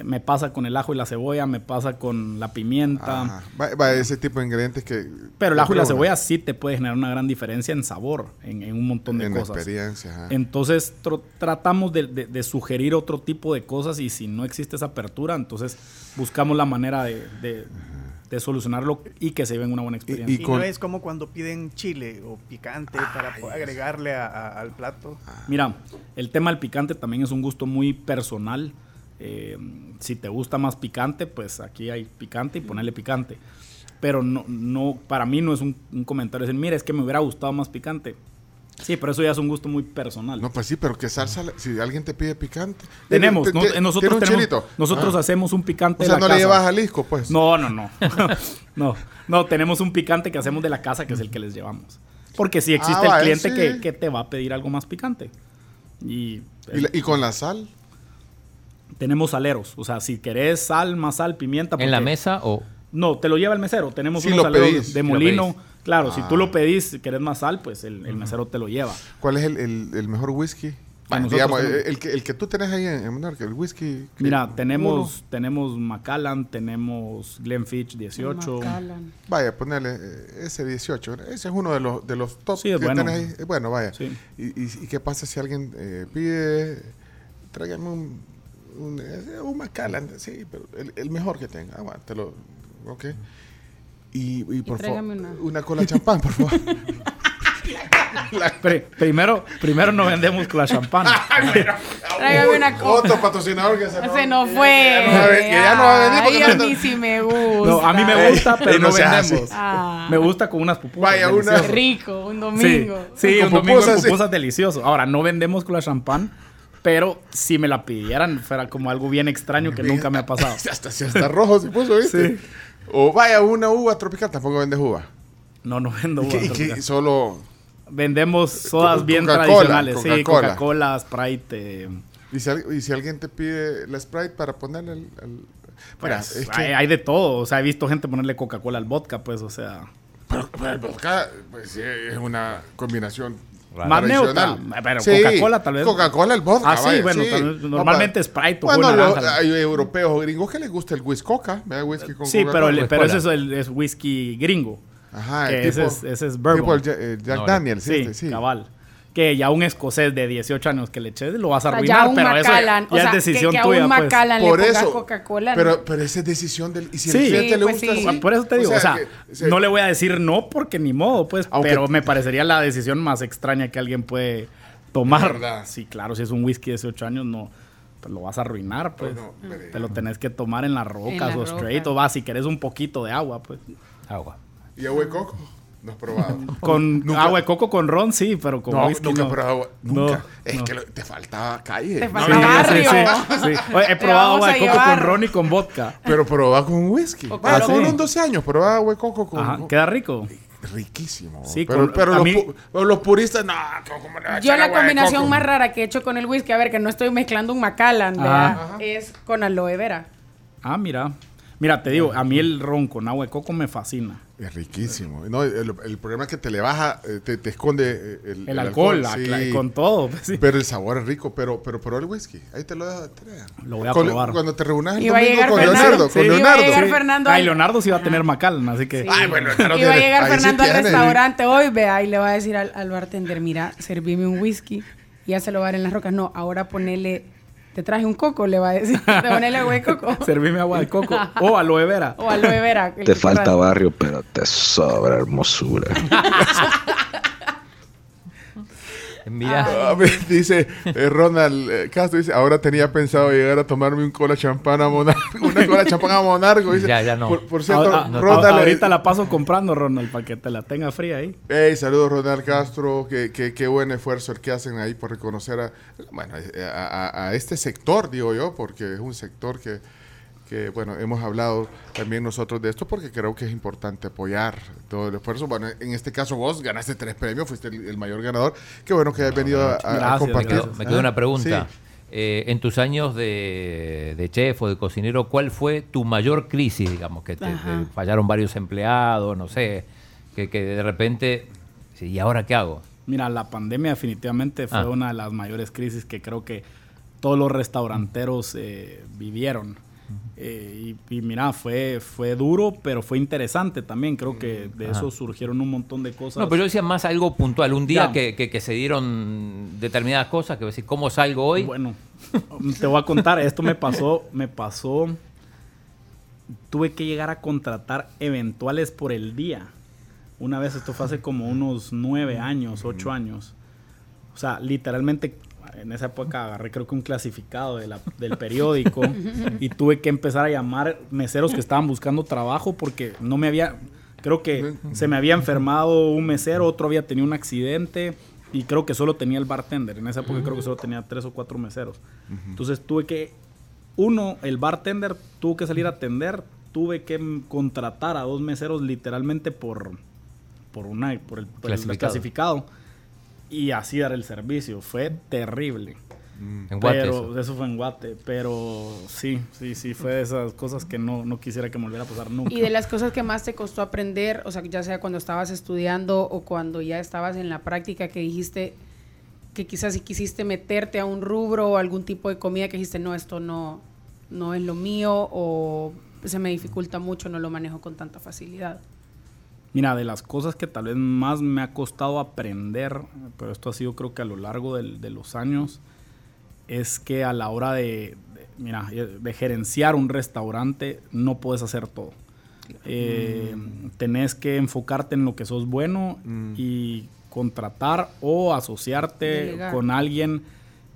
Me pasa con el ajo y la cebolla, me pasa con la pimienta. Ajá. Va, va ese tipo de ingredientes que... Pero el ajo y la cebolla sí te puede generar una gran diferencia en sabor, en, en un montón de En cosas. experiencia. ajá. Entonces tratamos de, de- de sugerir otro tipo de cosas y si no existe esa apertura, entonces buscamos la manera de, de- de solucionarlo y que se lleven una buena experiencia. y Y, con- no es como cuando piden chile o picante para po- agregarle a- a- al plato. Mira, el tema del picante también es un gusto muy personal. Eh, si te gusta más picante, pues aquí hay picante y ponerle picante. Pero no, no, para mí no es un, un comentario decir, mira, es que me hubiera gustado más picante. Sí, pero eso ya es un gusto muy personal. No, pues sí, pero que salsa, si alguien te pide picante. tenemos, Te- te- nosotros, ¿tiene un tenemos- chilito? nosotros Ah. hacemos un picante O de sea, la no le llevas a Jalisco, pues. No, no, no. [LAUGHS] no, no, tenemos un picante que hacemos de la casa que es el que les llevamos. Porque si existe Ah, el cliente sí. que, que te va a pedir algo más picante. Y, ¿Y, la- y con la sal? Tenemos saleros. O sea, si querés sal, más sal, pimienta. ¿En la mesa o...? No, te lo lleva el mesero. Tenemos Si unos pedís, de molino. Claro, si Ah. tú lo pedís, si querés más sal, pues el, el mesero te lo lleva. ¿Cuál es el, el- el mejor whisky? Ah, digamos, el, que, el que tú tenés ahí en, en Monarca, el whisky. que- Mira, tenemos, uno. tenemos Macallan, tenemos Glenfiddich 18. Macallan. Vaya, ponerle eh, ese 18. Ese es uno de los, de los top Sí, es que bueno. tenés ahí. Eh, Bueno, vaya. Sí. ¿Y, y, y qué pasa si alguien eh, pide, tráigame un, un, eh, un Macallan? Sí, pero el, el mejor que tenga. Aguántelo. Ok. Y, y por favor, una. una cola champán, por favor. [LAUGHS] Pri- primero, primero no vendemos la champán. [LAUGHS] Tráigame una copa. Otro patrocinador que se Se nos fue. no a ven- que ya no va a venir porque Ay, a no- mí sí me gusta. No, a mí me gusta, pero Y no no vendemos. Ah. Me gusta con unas pupusas. Vaya, una-. Rico, un Sí, domingo. sí, Con un domingo pupusas, sí. pupusas delicioso. Ahora, no vendemos con la champán, pero si me la pidieran, fuera como algo bien extraño que nunca me ha [LAUGHS] pasado. Hasta, hasta rojo se puso, ¿viste? Sí. O vaya, una uva tropical, tampoco vendes uva. No, no vendo ¿Y qué- uvas y qué- solo... Vendemos sodas Co- bien tradicionales. Sí, Coca-Cola. Sprite. eh, Y si, al- y si alguien te pide la Sprite para ponerle Mira, pues, es que- hay, hay de todo. O sea, he visto gente ponerle Coca-Cola al vodka, pues, o sea. Pero, pero el vodka, pues, sí, es una combinación Más neutra. tradicional. Pero Sí, Coca-Cola, tal vez. Coca-Cola, el vodka. Ah, sí, vaya, bueno, sí. tal normalmente pa- Sprite o Bueno, lo- hay europeos o gringos que les gusta el whisky coca. Whisky con Sí, pero, el, pero ese es, el, es whisky gringo. Ajá, el ese, tipo- es, ese es bourbon. Tipo el, Ja- el Jack No, Daniels. sí, este, sí. cabal. Que ya un escocés de 18 años que le eches lo vas a O sea, arruinar, ya pero eso ya o sea, es decisión que, que tuya. a un pues. Macallan Por le eso. Coca-Cola. ¿no? Pero, pero es decisión del... Y si Sí. el cliente Sí, le pues gusta... sí. así, Por eso te digo, o sea, que- no le voy a decir no porque ni modo, pues, Aunque- pero me parecería la decisión más extraña que alguien puede tomar. verdad. Sí, claro, si es un whisky de 18 años, no, pues lo vas a arruinar, pues. No, no, Te lo tenés que tomar en las rocas o straight, o vas, si querés un poquito de agua, pues. Agua. ¿Y agua de coco? No has probado. [LAUGHS] Con Nunca- agua de coco con ron, sí, pero con No, whisky nunca he probado agua. No, Nunca. es no. que lo- te faltaba calle. Te No, falta Sí, barrio. sí, sí, sí. Oye, he probado agua de coco llevar. con ron y con vodka. Pero probaba con whisky. O con- con Ah, sí. unos 12 años, probaba agua de coco con... Ajá, con- queda rico. Riquísimo. Sí, pero con- pero los, mí- pu- los puristas, no, ¿cómo le Yo la combinación coco? más rara que he hecho con el whisky, a ver, que no estoy mezclando un Macallan, ¿verdad? es con aloe vera. Ah, mira. Mira, te digo, a mí el ron con agua de coco me fascina. Es riquísimo. No, el, el problema es que te le baja, eh, te, te esconde eh, el, El, alcohol, la- sí. la- con todo. pues, [LAUGHS] sí. Pero el sabor es rico, pero, pero probó el whisky. Ahí te lo dejo. Lo voy a Con- probar. Cuando te reúnas el domingo con Fernando. Leonardo. Sí, Con iba a Leonardo. llegar Sí. Fernando Ay, Leonardo sí va a tener Macallan, así que... Sí. Ay, bueno, Leonardo Iba a llegar ahí sí Fernando al tiene. restaurante hoy, vea, y le va a decir al, al bartender, mira, servime un whisky, y ya se lo va a dar en las rocas. No, ahora ponele, te traje un coco, le va a decir, [LAUGHS] te ponele agua de coco. [LAUGHS] Servirme agua de coco o aloe vera. O aloe vera. Te falta barrio, pero te sobra hermosura. [LAUGHS] Mira. dice eh, Ronald eh, Castro, dice, ahora tenía pensado llegar a tomarme un cola champán a Monarco. [LAUGHS] Una cola champán a Monarco. Dice, Ya, ya no. Por, por cierto, Ah, ah, Ronald... ah, eh, ahorita la paso comprando, Ronald, para que te la tenga fría ahí. Hey, saludos Ronald Castro, qué, qué, qué buen esfuerzo el que hacen ahí por reconocer a, bueno, a, a- a este sector, digo yo, porque es un sector que, que, bueno, hemos hablado también nosotros de esto porque creo que es importante apoyar todo el esfuerzo. Bueno, en este caso vos ganaste tres premios, fuiste el, el mayor ganador. Qué bueno que hayas venido a, a- compartir. gracias. Me quedó una pregunta. Sí. Eh, en tus años de, de chef o de cocinero, ¿cuál fue tu mayor crisis, digamos? Que te, fallaron varios empleados, no sé, que, que de repente, ¿y ahora qué hago? Mira, la pandemia definitivamente fue Ah. una de las mayores crisis que creo que todos los restauranteros eh, vivieron. Eh, y, y mira, fue, fue duro, pero fue interesante también. Creo que de Ajá. eso surgieron un montón de cosas. No, pero yo decía más algo puntual. Un día que, que- que se dieron determinadas cosas, que decir, ¿cómo salgo hoy? Bueno, te voy a contar, esto me pasó, me pasó, tuve que llegar a contratar eventuales por el día. Una vez, esto fue hace como unos nueve años, ocho años. O sea, literalmente en esa época agarré creo que un clasificado de la- del periódico [LAUGHS] y tuve que empezar a llamar meseros que estaban buscando trabajo porque no me había, creo que se me había enfermado un mesero, otro había tenido un accidente y creo que solo tenía el bartender. En esa época creo que solo tenía tres o cuatro meseros. Entonces tuve que, uno, el bartender tuvo que salir a atender, tuve que contratar a dos meseros literalmente por, por, una, por el, por el Clasificado. Y así dar el servicio. Fue terrible. En Guate, pero eso. eso. fue en Guate. Pero sí, sí, sí, fue de esas cosas que no, no quisiera que me volviera a pasar nunca. Y de las cosas que más te costó aprender, o sea, ya sea cuando estabas estudiando o cuando ya estabas en la práctica, que dijiste que quizás si quisiste meterte a un rubro o algún tipo de comida que dijiste, no, esto no, no es lo mío o se me dificulta mucho, no lo manejo con tanta facilidad. Mira, de las cosas que tal vez más me ha costado aprender, pero esto ha sido creo que a lo largo del- de los años, es que a la hora de, de- mira, de gerenciar un restaurante no puedes hacer todo. Eh, Tenés que enfocarte en lo que sos bueno y contratar o asociarte Delegar. con alguien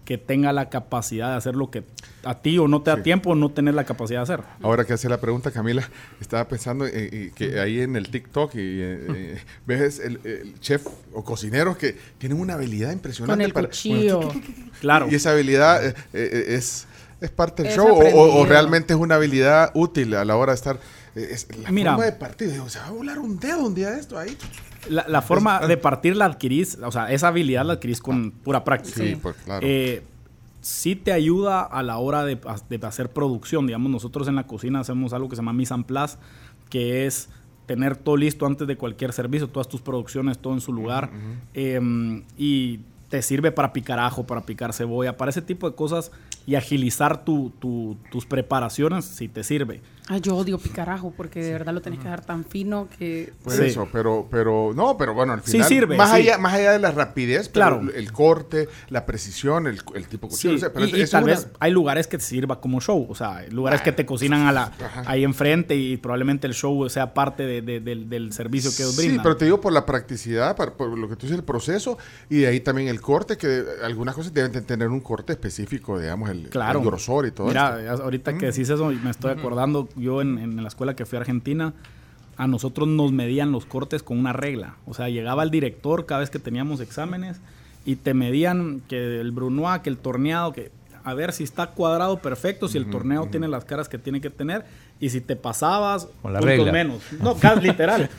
que tenga la capacidad de hacer lo que a ti o no te da Sí. tiempo o no tener la capacidad de hacer. Ahora que hace la pregunta, Camila, estaba pensando eh, que ahí en el TikTok y, eh, [LAUGHS] eh, ves el, el chef o cocineros que tienen una habilidad impresionante. Con el para- cuchillo. Claro. Y esa habilidad eh, eh, es, es parte del Es show o- o, o realmente es una habilidad útil a la hora de estar... eh, es la Mira. forma de partir. digo, se va a volar un dedo un día de esto ahí. La, la forma de partir la adquirís, o sea, esa habilidad la adquirís con pura práctica. Sí, pues, claro. Eh, sí te ayuda a la hora de, de hacer producción. Digamos, nosotros en la cocina hacemos algo que se llama mise en place, que es tener todo listo antes de cualquier servicio, todas tus producciones, todo en su lugar. Eh, y te sirve para picar ajo, para picar cebolla, para ese tipo de cosas y agilizar tu- tu- tus preparaciones, si te sirve. Ay, yo odio picarajo porque de verdad lo tenés que dejar tan fino que... Pues Sí. eso, pero, pero, no, pero bueno, al Sí final, sirve, más, sí. allá, más allá de la rapidez, pero Claro. el, el corte, la precisión, el, el tipo de cuchillo, Sí, o sea, pero y, es- y es tal una- vez hay lugares que te sirva como show, o sea, lugares que te cocinan a la, ahí enfrente y probablemente el show sea parte de- de- del, del servicio que Sí, brindan. pero te digo por la practicidad, por, por lo que tú dices, el proceso, y de ahí también el corte, que algunas cosas deben de tener un corte específico, digamos, el, Claro. el grosor y todo Mira, esto. ahorita que decís eso, me estoy acordando, yo en, en la escuela que fui a Argentina, a nosotros nos medían los cortes con una regla. O sea, llegaba el director cada vez que teníamos exámenes y te medían que el brunois, que el torneado, que a ver si está cuadrado perfecto, si el torneo tiene las caras que tiene que tener y si te pasabas, Con la regla. menos. No, ca- [LAUGHS] literal.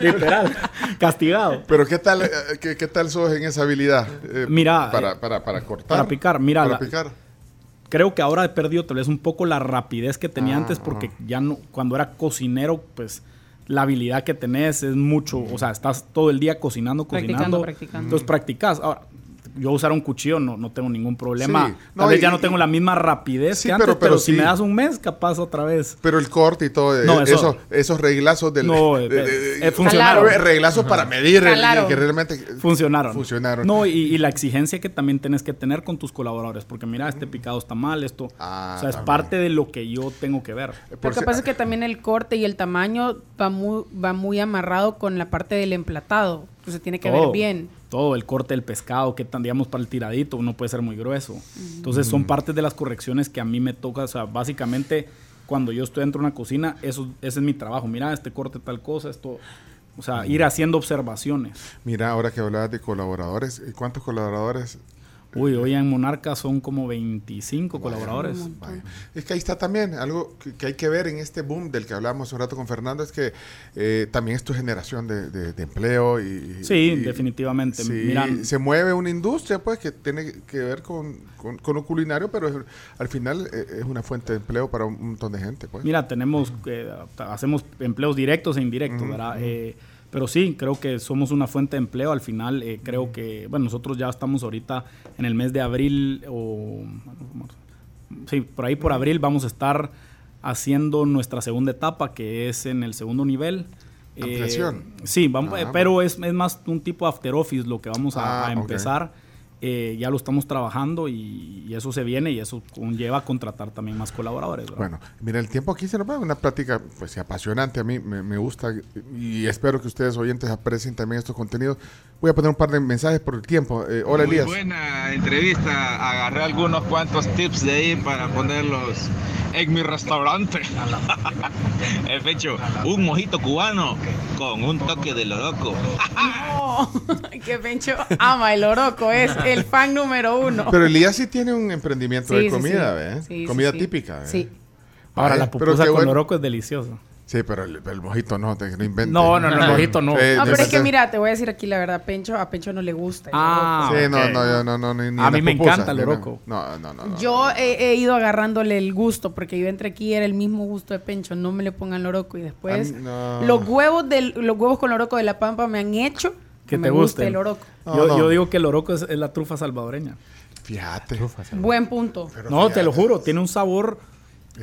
literal. Castigado. Pero ¿qué tal, eh, qué, qué tal sos en esa habilidad? eh, Mira, Para, eh, para, para cortar. para picar, mira, Para la- picar. creo que ahora he perdido tal vez un poco la rapidez que tenía Ah, antes porque ya no, cuando era cocinero, pues la habilidad que tenés es mucho, o sea, estás todo el día cocinando, Practicando, cocinando. practicando. Entonces practicas. Ahora, yo usar un cuchillo no, no tengo ningún problema. Sí, Tal vez y- ya no tengo la misma rapidez Sí, que antes, pero- pero, pero si sí. me das un mes, capaz otra vez. Pero el corte y todo, eh, No, eso- esos, esos reglazos del... No, de- eh, de- eh, funcionaron. Reglazos para medir el- que realmente... Funcionaron. Funcionaron. No, y, y la exigencia que también tienes que tener con tus colaboradores, porque mira, este picado está mal, esto. Ah, o sea, es también. parte de lo que yo tengo que ver. Por Lo que si- pasa es que también el corte y el tamaño va muy, va muy amarrado con la parte del emplatado. Pues se tiene que ver bien. Todo, el corte del pescado, que tan, digamos, para el tiradito, no puede ser muy grueso. Entonces son partes de las correcciones que a mí me toca, o sea, básicamente cuando yo estoy dentro de una cocina, eso, ese es mi trabajo. Mira, este corte tal cosa, esto... O sea, ir haciendo observaciones. Mira, ahora que hablabas de colaboradores, ¿cuántos colaboradores Uy, hoy en Monarca son como 25 colaboradores. Es que ahí está también algo que, hay que ver en este boom del que hablábamos un rato con Fernando, es que eh, también es tu generación de, empleo y... Sí, definitivamente. se mueve una industria pues que tiene que ver con, lo culinario, pero al final eh, es una fuente de empleo para un montón de gente. Pues. Mira, tenemos, eh, hacemos empleos directos e indirectos, ¿verdad? Pero sí, creo que somos una fuente de empleo. Al final, eh, creo que, bueno, nosotros ya estamos ahorita en el mes de abril o... Sí, por ahí por abril vamos a estar haciendo nuestra segunda etapa, que es en el segundo nivel. Eh, sí, vamos, ah, pero es, es, más un tipo after office lo que vamos a, ah, empezar. Eh, ya lo estamos trabajando y, eso se viene y eso conlleva a contratar también más colaboradores. Bueno, mira, el tiempo aquí se nos va, una plática pues apasionante, a mí me, gusta y espero que ustedes oyentes aprecien también estos contenidos. Voy a poner un par de mensajes por el tiempo. Eh, hola Muy Elías. Buena entrevista, agarré algunos cuantos tips de ahí para ponerlos en mi restaurante. [LAUGHS] He hecho un mojito cubano con un toque de loroco. [LAUGHS] no, [LAUGHS] que Pencho ama el loroco, es [LAUGHS] el fan número uno. Pero Elías sí tiene un emprendimiento de comida, ¿ves? comida típica. Sí. Ahora la pupusa con loroco es delicioso. Sí, pero el, mojito no, te, no inventes. No, no, no, el [LAUGHS] mojito no. no, pero es que mira, te voy a decir aquí la verdad, Pencho, a Pencho no le gusta. Ah, sí, no, no, no, no, ni, A mí me encanta el oroco. No, no, no. yo he, ido agarrándole el gusto, porque yo entre aquí era el mismo gusto de Pencho, no me le pongan loroco y después los huevos del, los huevos con loroco de la pampa me han hecho que, me te guste el oroco. yo, yo, digo que el oroco es, la trufa salvadoreña. Fíjate. Buen punto. no, te lo juro, tiene un sabor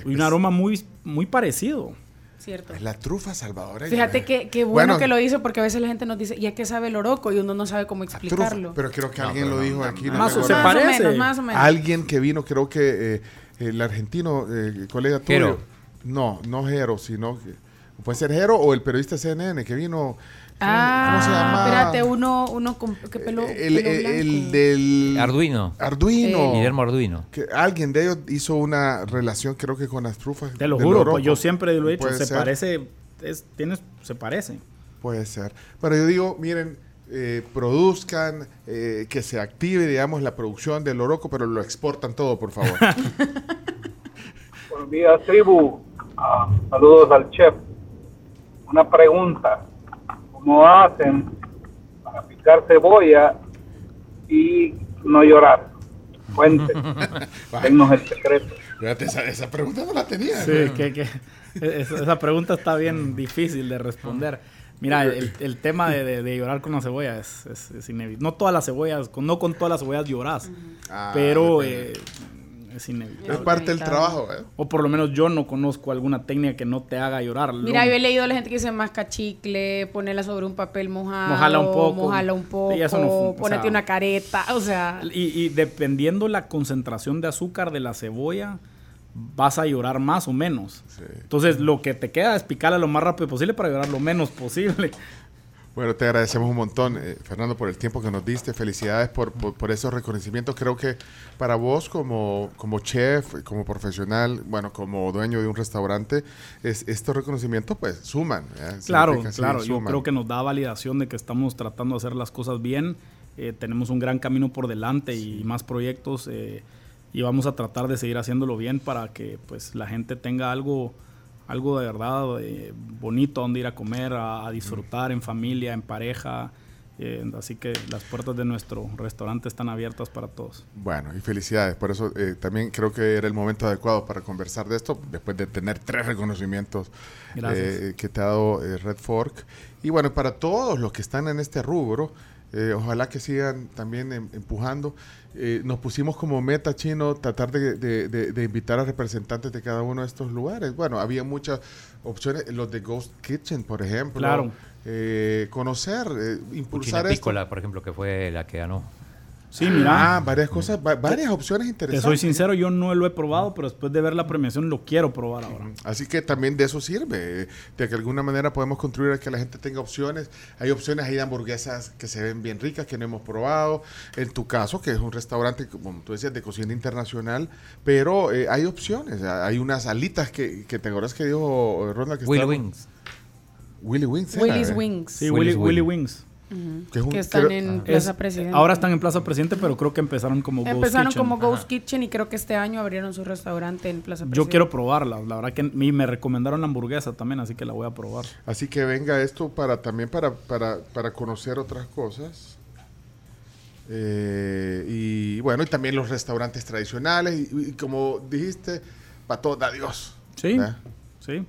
y un aroma muy, muy parecido. Cierto. Es la trufa salvadoreña. Fíjate que, qué bueno, que lo hizo porque a veces la gente nos dice, ¿y a qué sabe el oroco? Y uno no sabe cómo explicarlo. pero creo que alguien lo dijo aquí. más, o, se parece. más o menos. Alguien que vino, creo que eh, el argentino, eh, colega tuyo. No, no Jero, sino que puede ser Jero o el periodista CNN que vino Ah, ¿Cómo se llama? Espérate, uno, uno con qué pelo, el, el, del Arduino. Arduino. Eh. Guillermo Arduino. Que alguien de ellos hizo una relación, creo que con las trufas. Te lo juro, pues yo siempre lo he dicho, se parece, es, tienes, se parece. Puede ser. Pero yo digo, miren, eh, produzcan, eh, que se active, digamos, la producción del oroco, pero lo exportan todo, por favor. [LAUGHS] Buenos días, tribu. Ah, saludos al chef. Una pregunta cómo hacen para picar cebolla y no llorar. Cuente, [LAUGHS] denos el secreto. esa, pregunta no la tenía. Sí, que, esa, pregunta está bien difícil de responder. Mira, el, tema de, llorar con la cebolla es, es, inevitable. No todas las cebollas, no con todas las cebollas lloras, ah, pero es inevitable. Es parte del trabajo, ¿eh? O por lo menos yo no conozco alguna técnica que no te haga llorar. Mira, yo he leído a la gente que dice masca chicle, ponerla sobre un papel mojado. Mojala un poco. Mojala un poco. Y eso no ponete una careta, o sea. Y, dependiendo la concentración de azúcar de la cebolla, vas a llorar más o menos. Entonces, lo que te queda es picarla lo más rápido posible para llorar lo menos posible. Bueno, te agradecemos un montón, eh, Fernando, por el tiempo que nos diste. Felicidades por, por, esos reconocimientos. Creo que para vos, como, como chef, como profesional, bueno, como dueño de un restaurante, es, estos reconocimientos pues suman. Claro, claro. Yo creo que nos da validación de que estamos tratando de hacer las cosas bien. Eh, tenemos un gran camino por delante y más proyectos. Eh, y vamos a tratar de seguir haciéndolo bien para que pues la gente tenga algo algo de verdad eh, bonito donde ir a comer, a, disfrutar en familia, en pareja. Eh, así que las puertas de nuestro restaurante están abiertas para todos. Bueno, y felicidades. Por eso eh, también creo que era el momento adecuado para conversar de esto, después de tener tres reconocimientos que te ha dado Red Fork. Y bueno, para todos los que están en este rubro, ojalá que sigan también em, empujando. Eh, nos pusimos como meta chino tratar de, invitar a representantes de cada uno de estos lugares. Bueno, había muchas opciones, los de Ghost Kitchen, por ejemplo. Claro. Eh, conocer, eh, impulsar esto. por ejemplo, que fue la que ganó. Sí, mira. Ah, varias cosas, va- varias opciones Te interesantes. soy sincero, yo no lo he probado, pero después de ver la premiación lo quiero probar ahora. Así que también de eso sirve, de que de alguna manera podemos contribuir a que la gente tenga opciones. Hay opciones ahí de hamburguesas que se ven bien ricas, que no hemos probado. En tu caso, que es un restaurante, como tú decías, de cocina internacional, pero eh, hay opciones. Hay unas alitas que, que te acuerdas que dijo Ronald que Willy estaba- Wings. Willy Wings. Willy's eh. Wings. Sí, Willy Wings. Que es un- que están creo- en ah. Plaza Es- Presidente. ahora están en Plaza Presidente, pero creo que empezaron como Ghost Empezaron Kitchen. como Ghost Ajá. Kitchen y creo que este año abrieron su restaurante en Plaza Yo Presidente. quiero probarla. La verdad que me recomendaron la hamburguesa también, así que la voy a probar. Así que venga esto para también para, para, para conocer otras cosas. Eh, y bueno, y también los restaurantes tradicionales. Y, y como dijiste, para todos da Dios. Sí, ¿verdad? sí,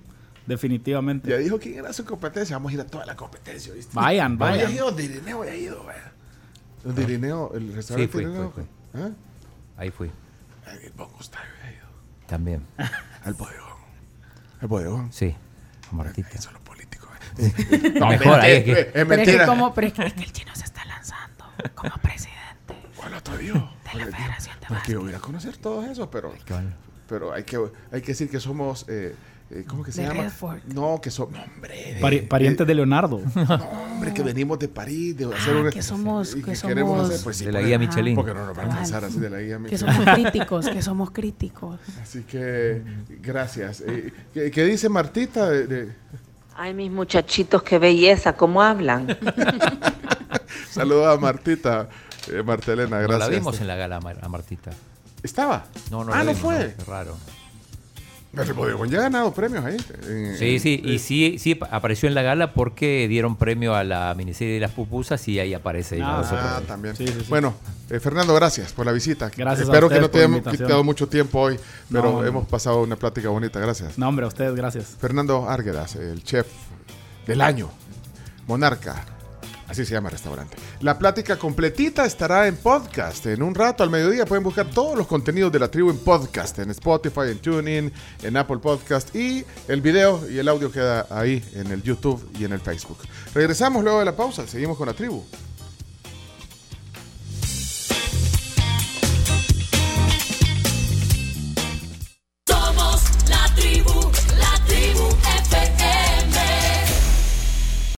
definitivamente. Ya dijo quién era su competencia. Vamos a ir a toda la competencia, ¿viste? Vayan, No, vayan. ya he ido, donde Irineo ya he ido, vaya. Donde Irineo, el restaurante fui, Irineo. fui, ¿Ah? Ahí fui. El Bon Gustavo ya he ido. También. [LAUGHS] Al bodegón. Al bodegón. Sí. A Martita. Eso es lo político. eh. [LAUGHS] No, mejor ahí es que- Es Pero es que, mentira. como, pero es que, el chino se está lanzando como presidente ¿Cuál otro dio? de la Federación de No es que yo Básquet. voy a ir a conocer todos esos, pero, bueno. pero hay que hay que decir que somos eh, eh, ¿cómo que se De llama? Redford. No, que somos hombre, de- Pari- parientes de Leonardo. [LAUGHS] no, hombre, que venimos de París, de hacer Ah, un que somos- y que queremos somos- hacer, pues, sí, De la guía Michelin. Porque no nos va a alcanzar así de la guía Que Michelin. somos críticos, que somos críticos. [LAUGHS] Así que gracias. Eh, ¿qué, qué dice Martita de- de- Ay, mis muchachitos, qué belleza, cómo hablan. [LAUGHS] Saludos a Martita, eh, Martelena, No gracias. la vimos en la gala a Martita. ¿Estaba? No, no ah, la no vimos, fue. Qué raro. Bodegón ya ha ganado premios ahí. en- Sí, en- sí, y eh, sí, sí apareció en la gala porque dieron premio a la miniserie de las pupusas y ahí aparece. Ah. Ah, también. Sí, sí, sí. Bueno, eh, Fernando, gracias por la visita. Gracias a Espero que no te hayamos quitado mucho tiempo hoy, pero no. hemos pasado una plática bonita. Gracias. No, hombre, a ustedes, gracias. Fernando Arguedas, el chef del año, Monarca. Así se llama el restaurante. La plática completita estará en podcast. En un rato al mediodía pueden buscar todos los contenidos de la tribu en podcast, en Spotify, en TuneIn, en Apple Podcast y el video y el audio queda ahí en el YouTube y en el Facebook. Regresamos luego de la pausa. Seguimos con la tribu.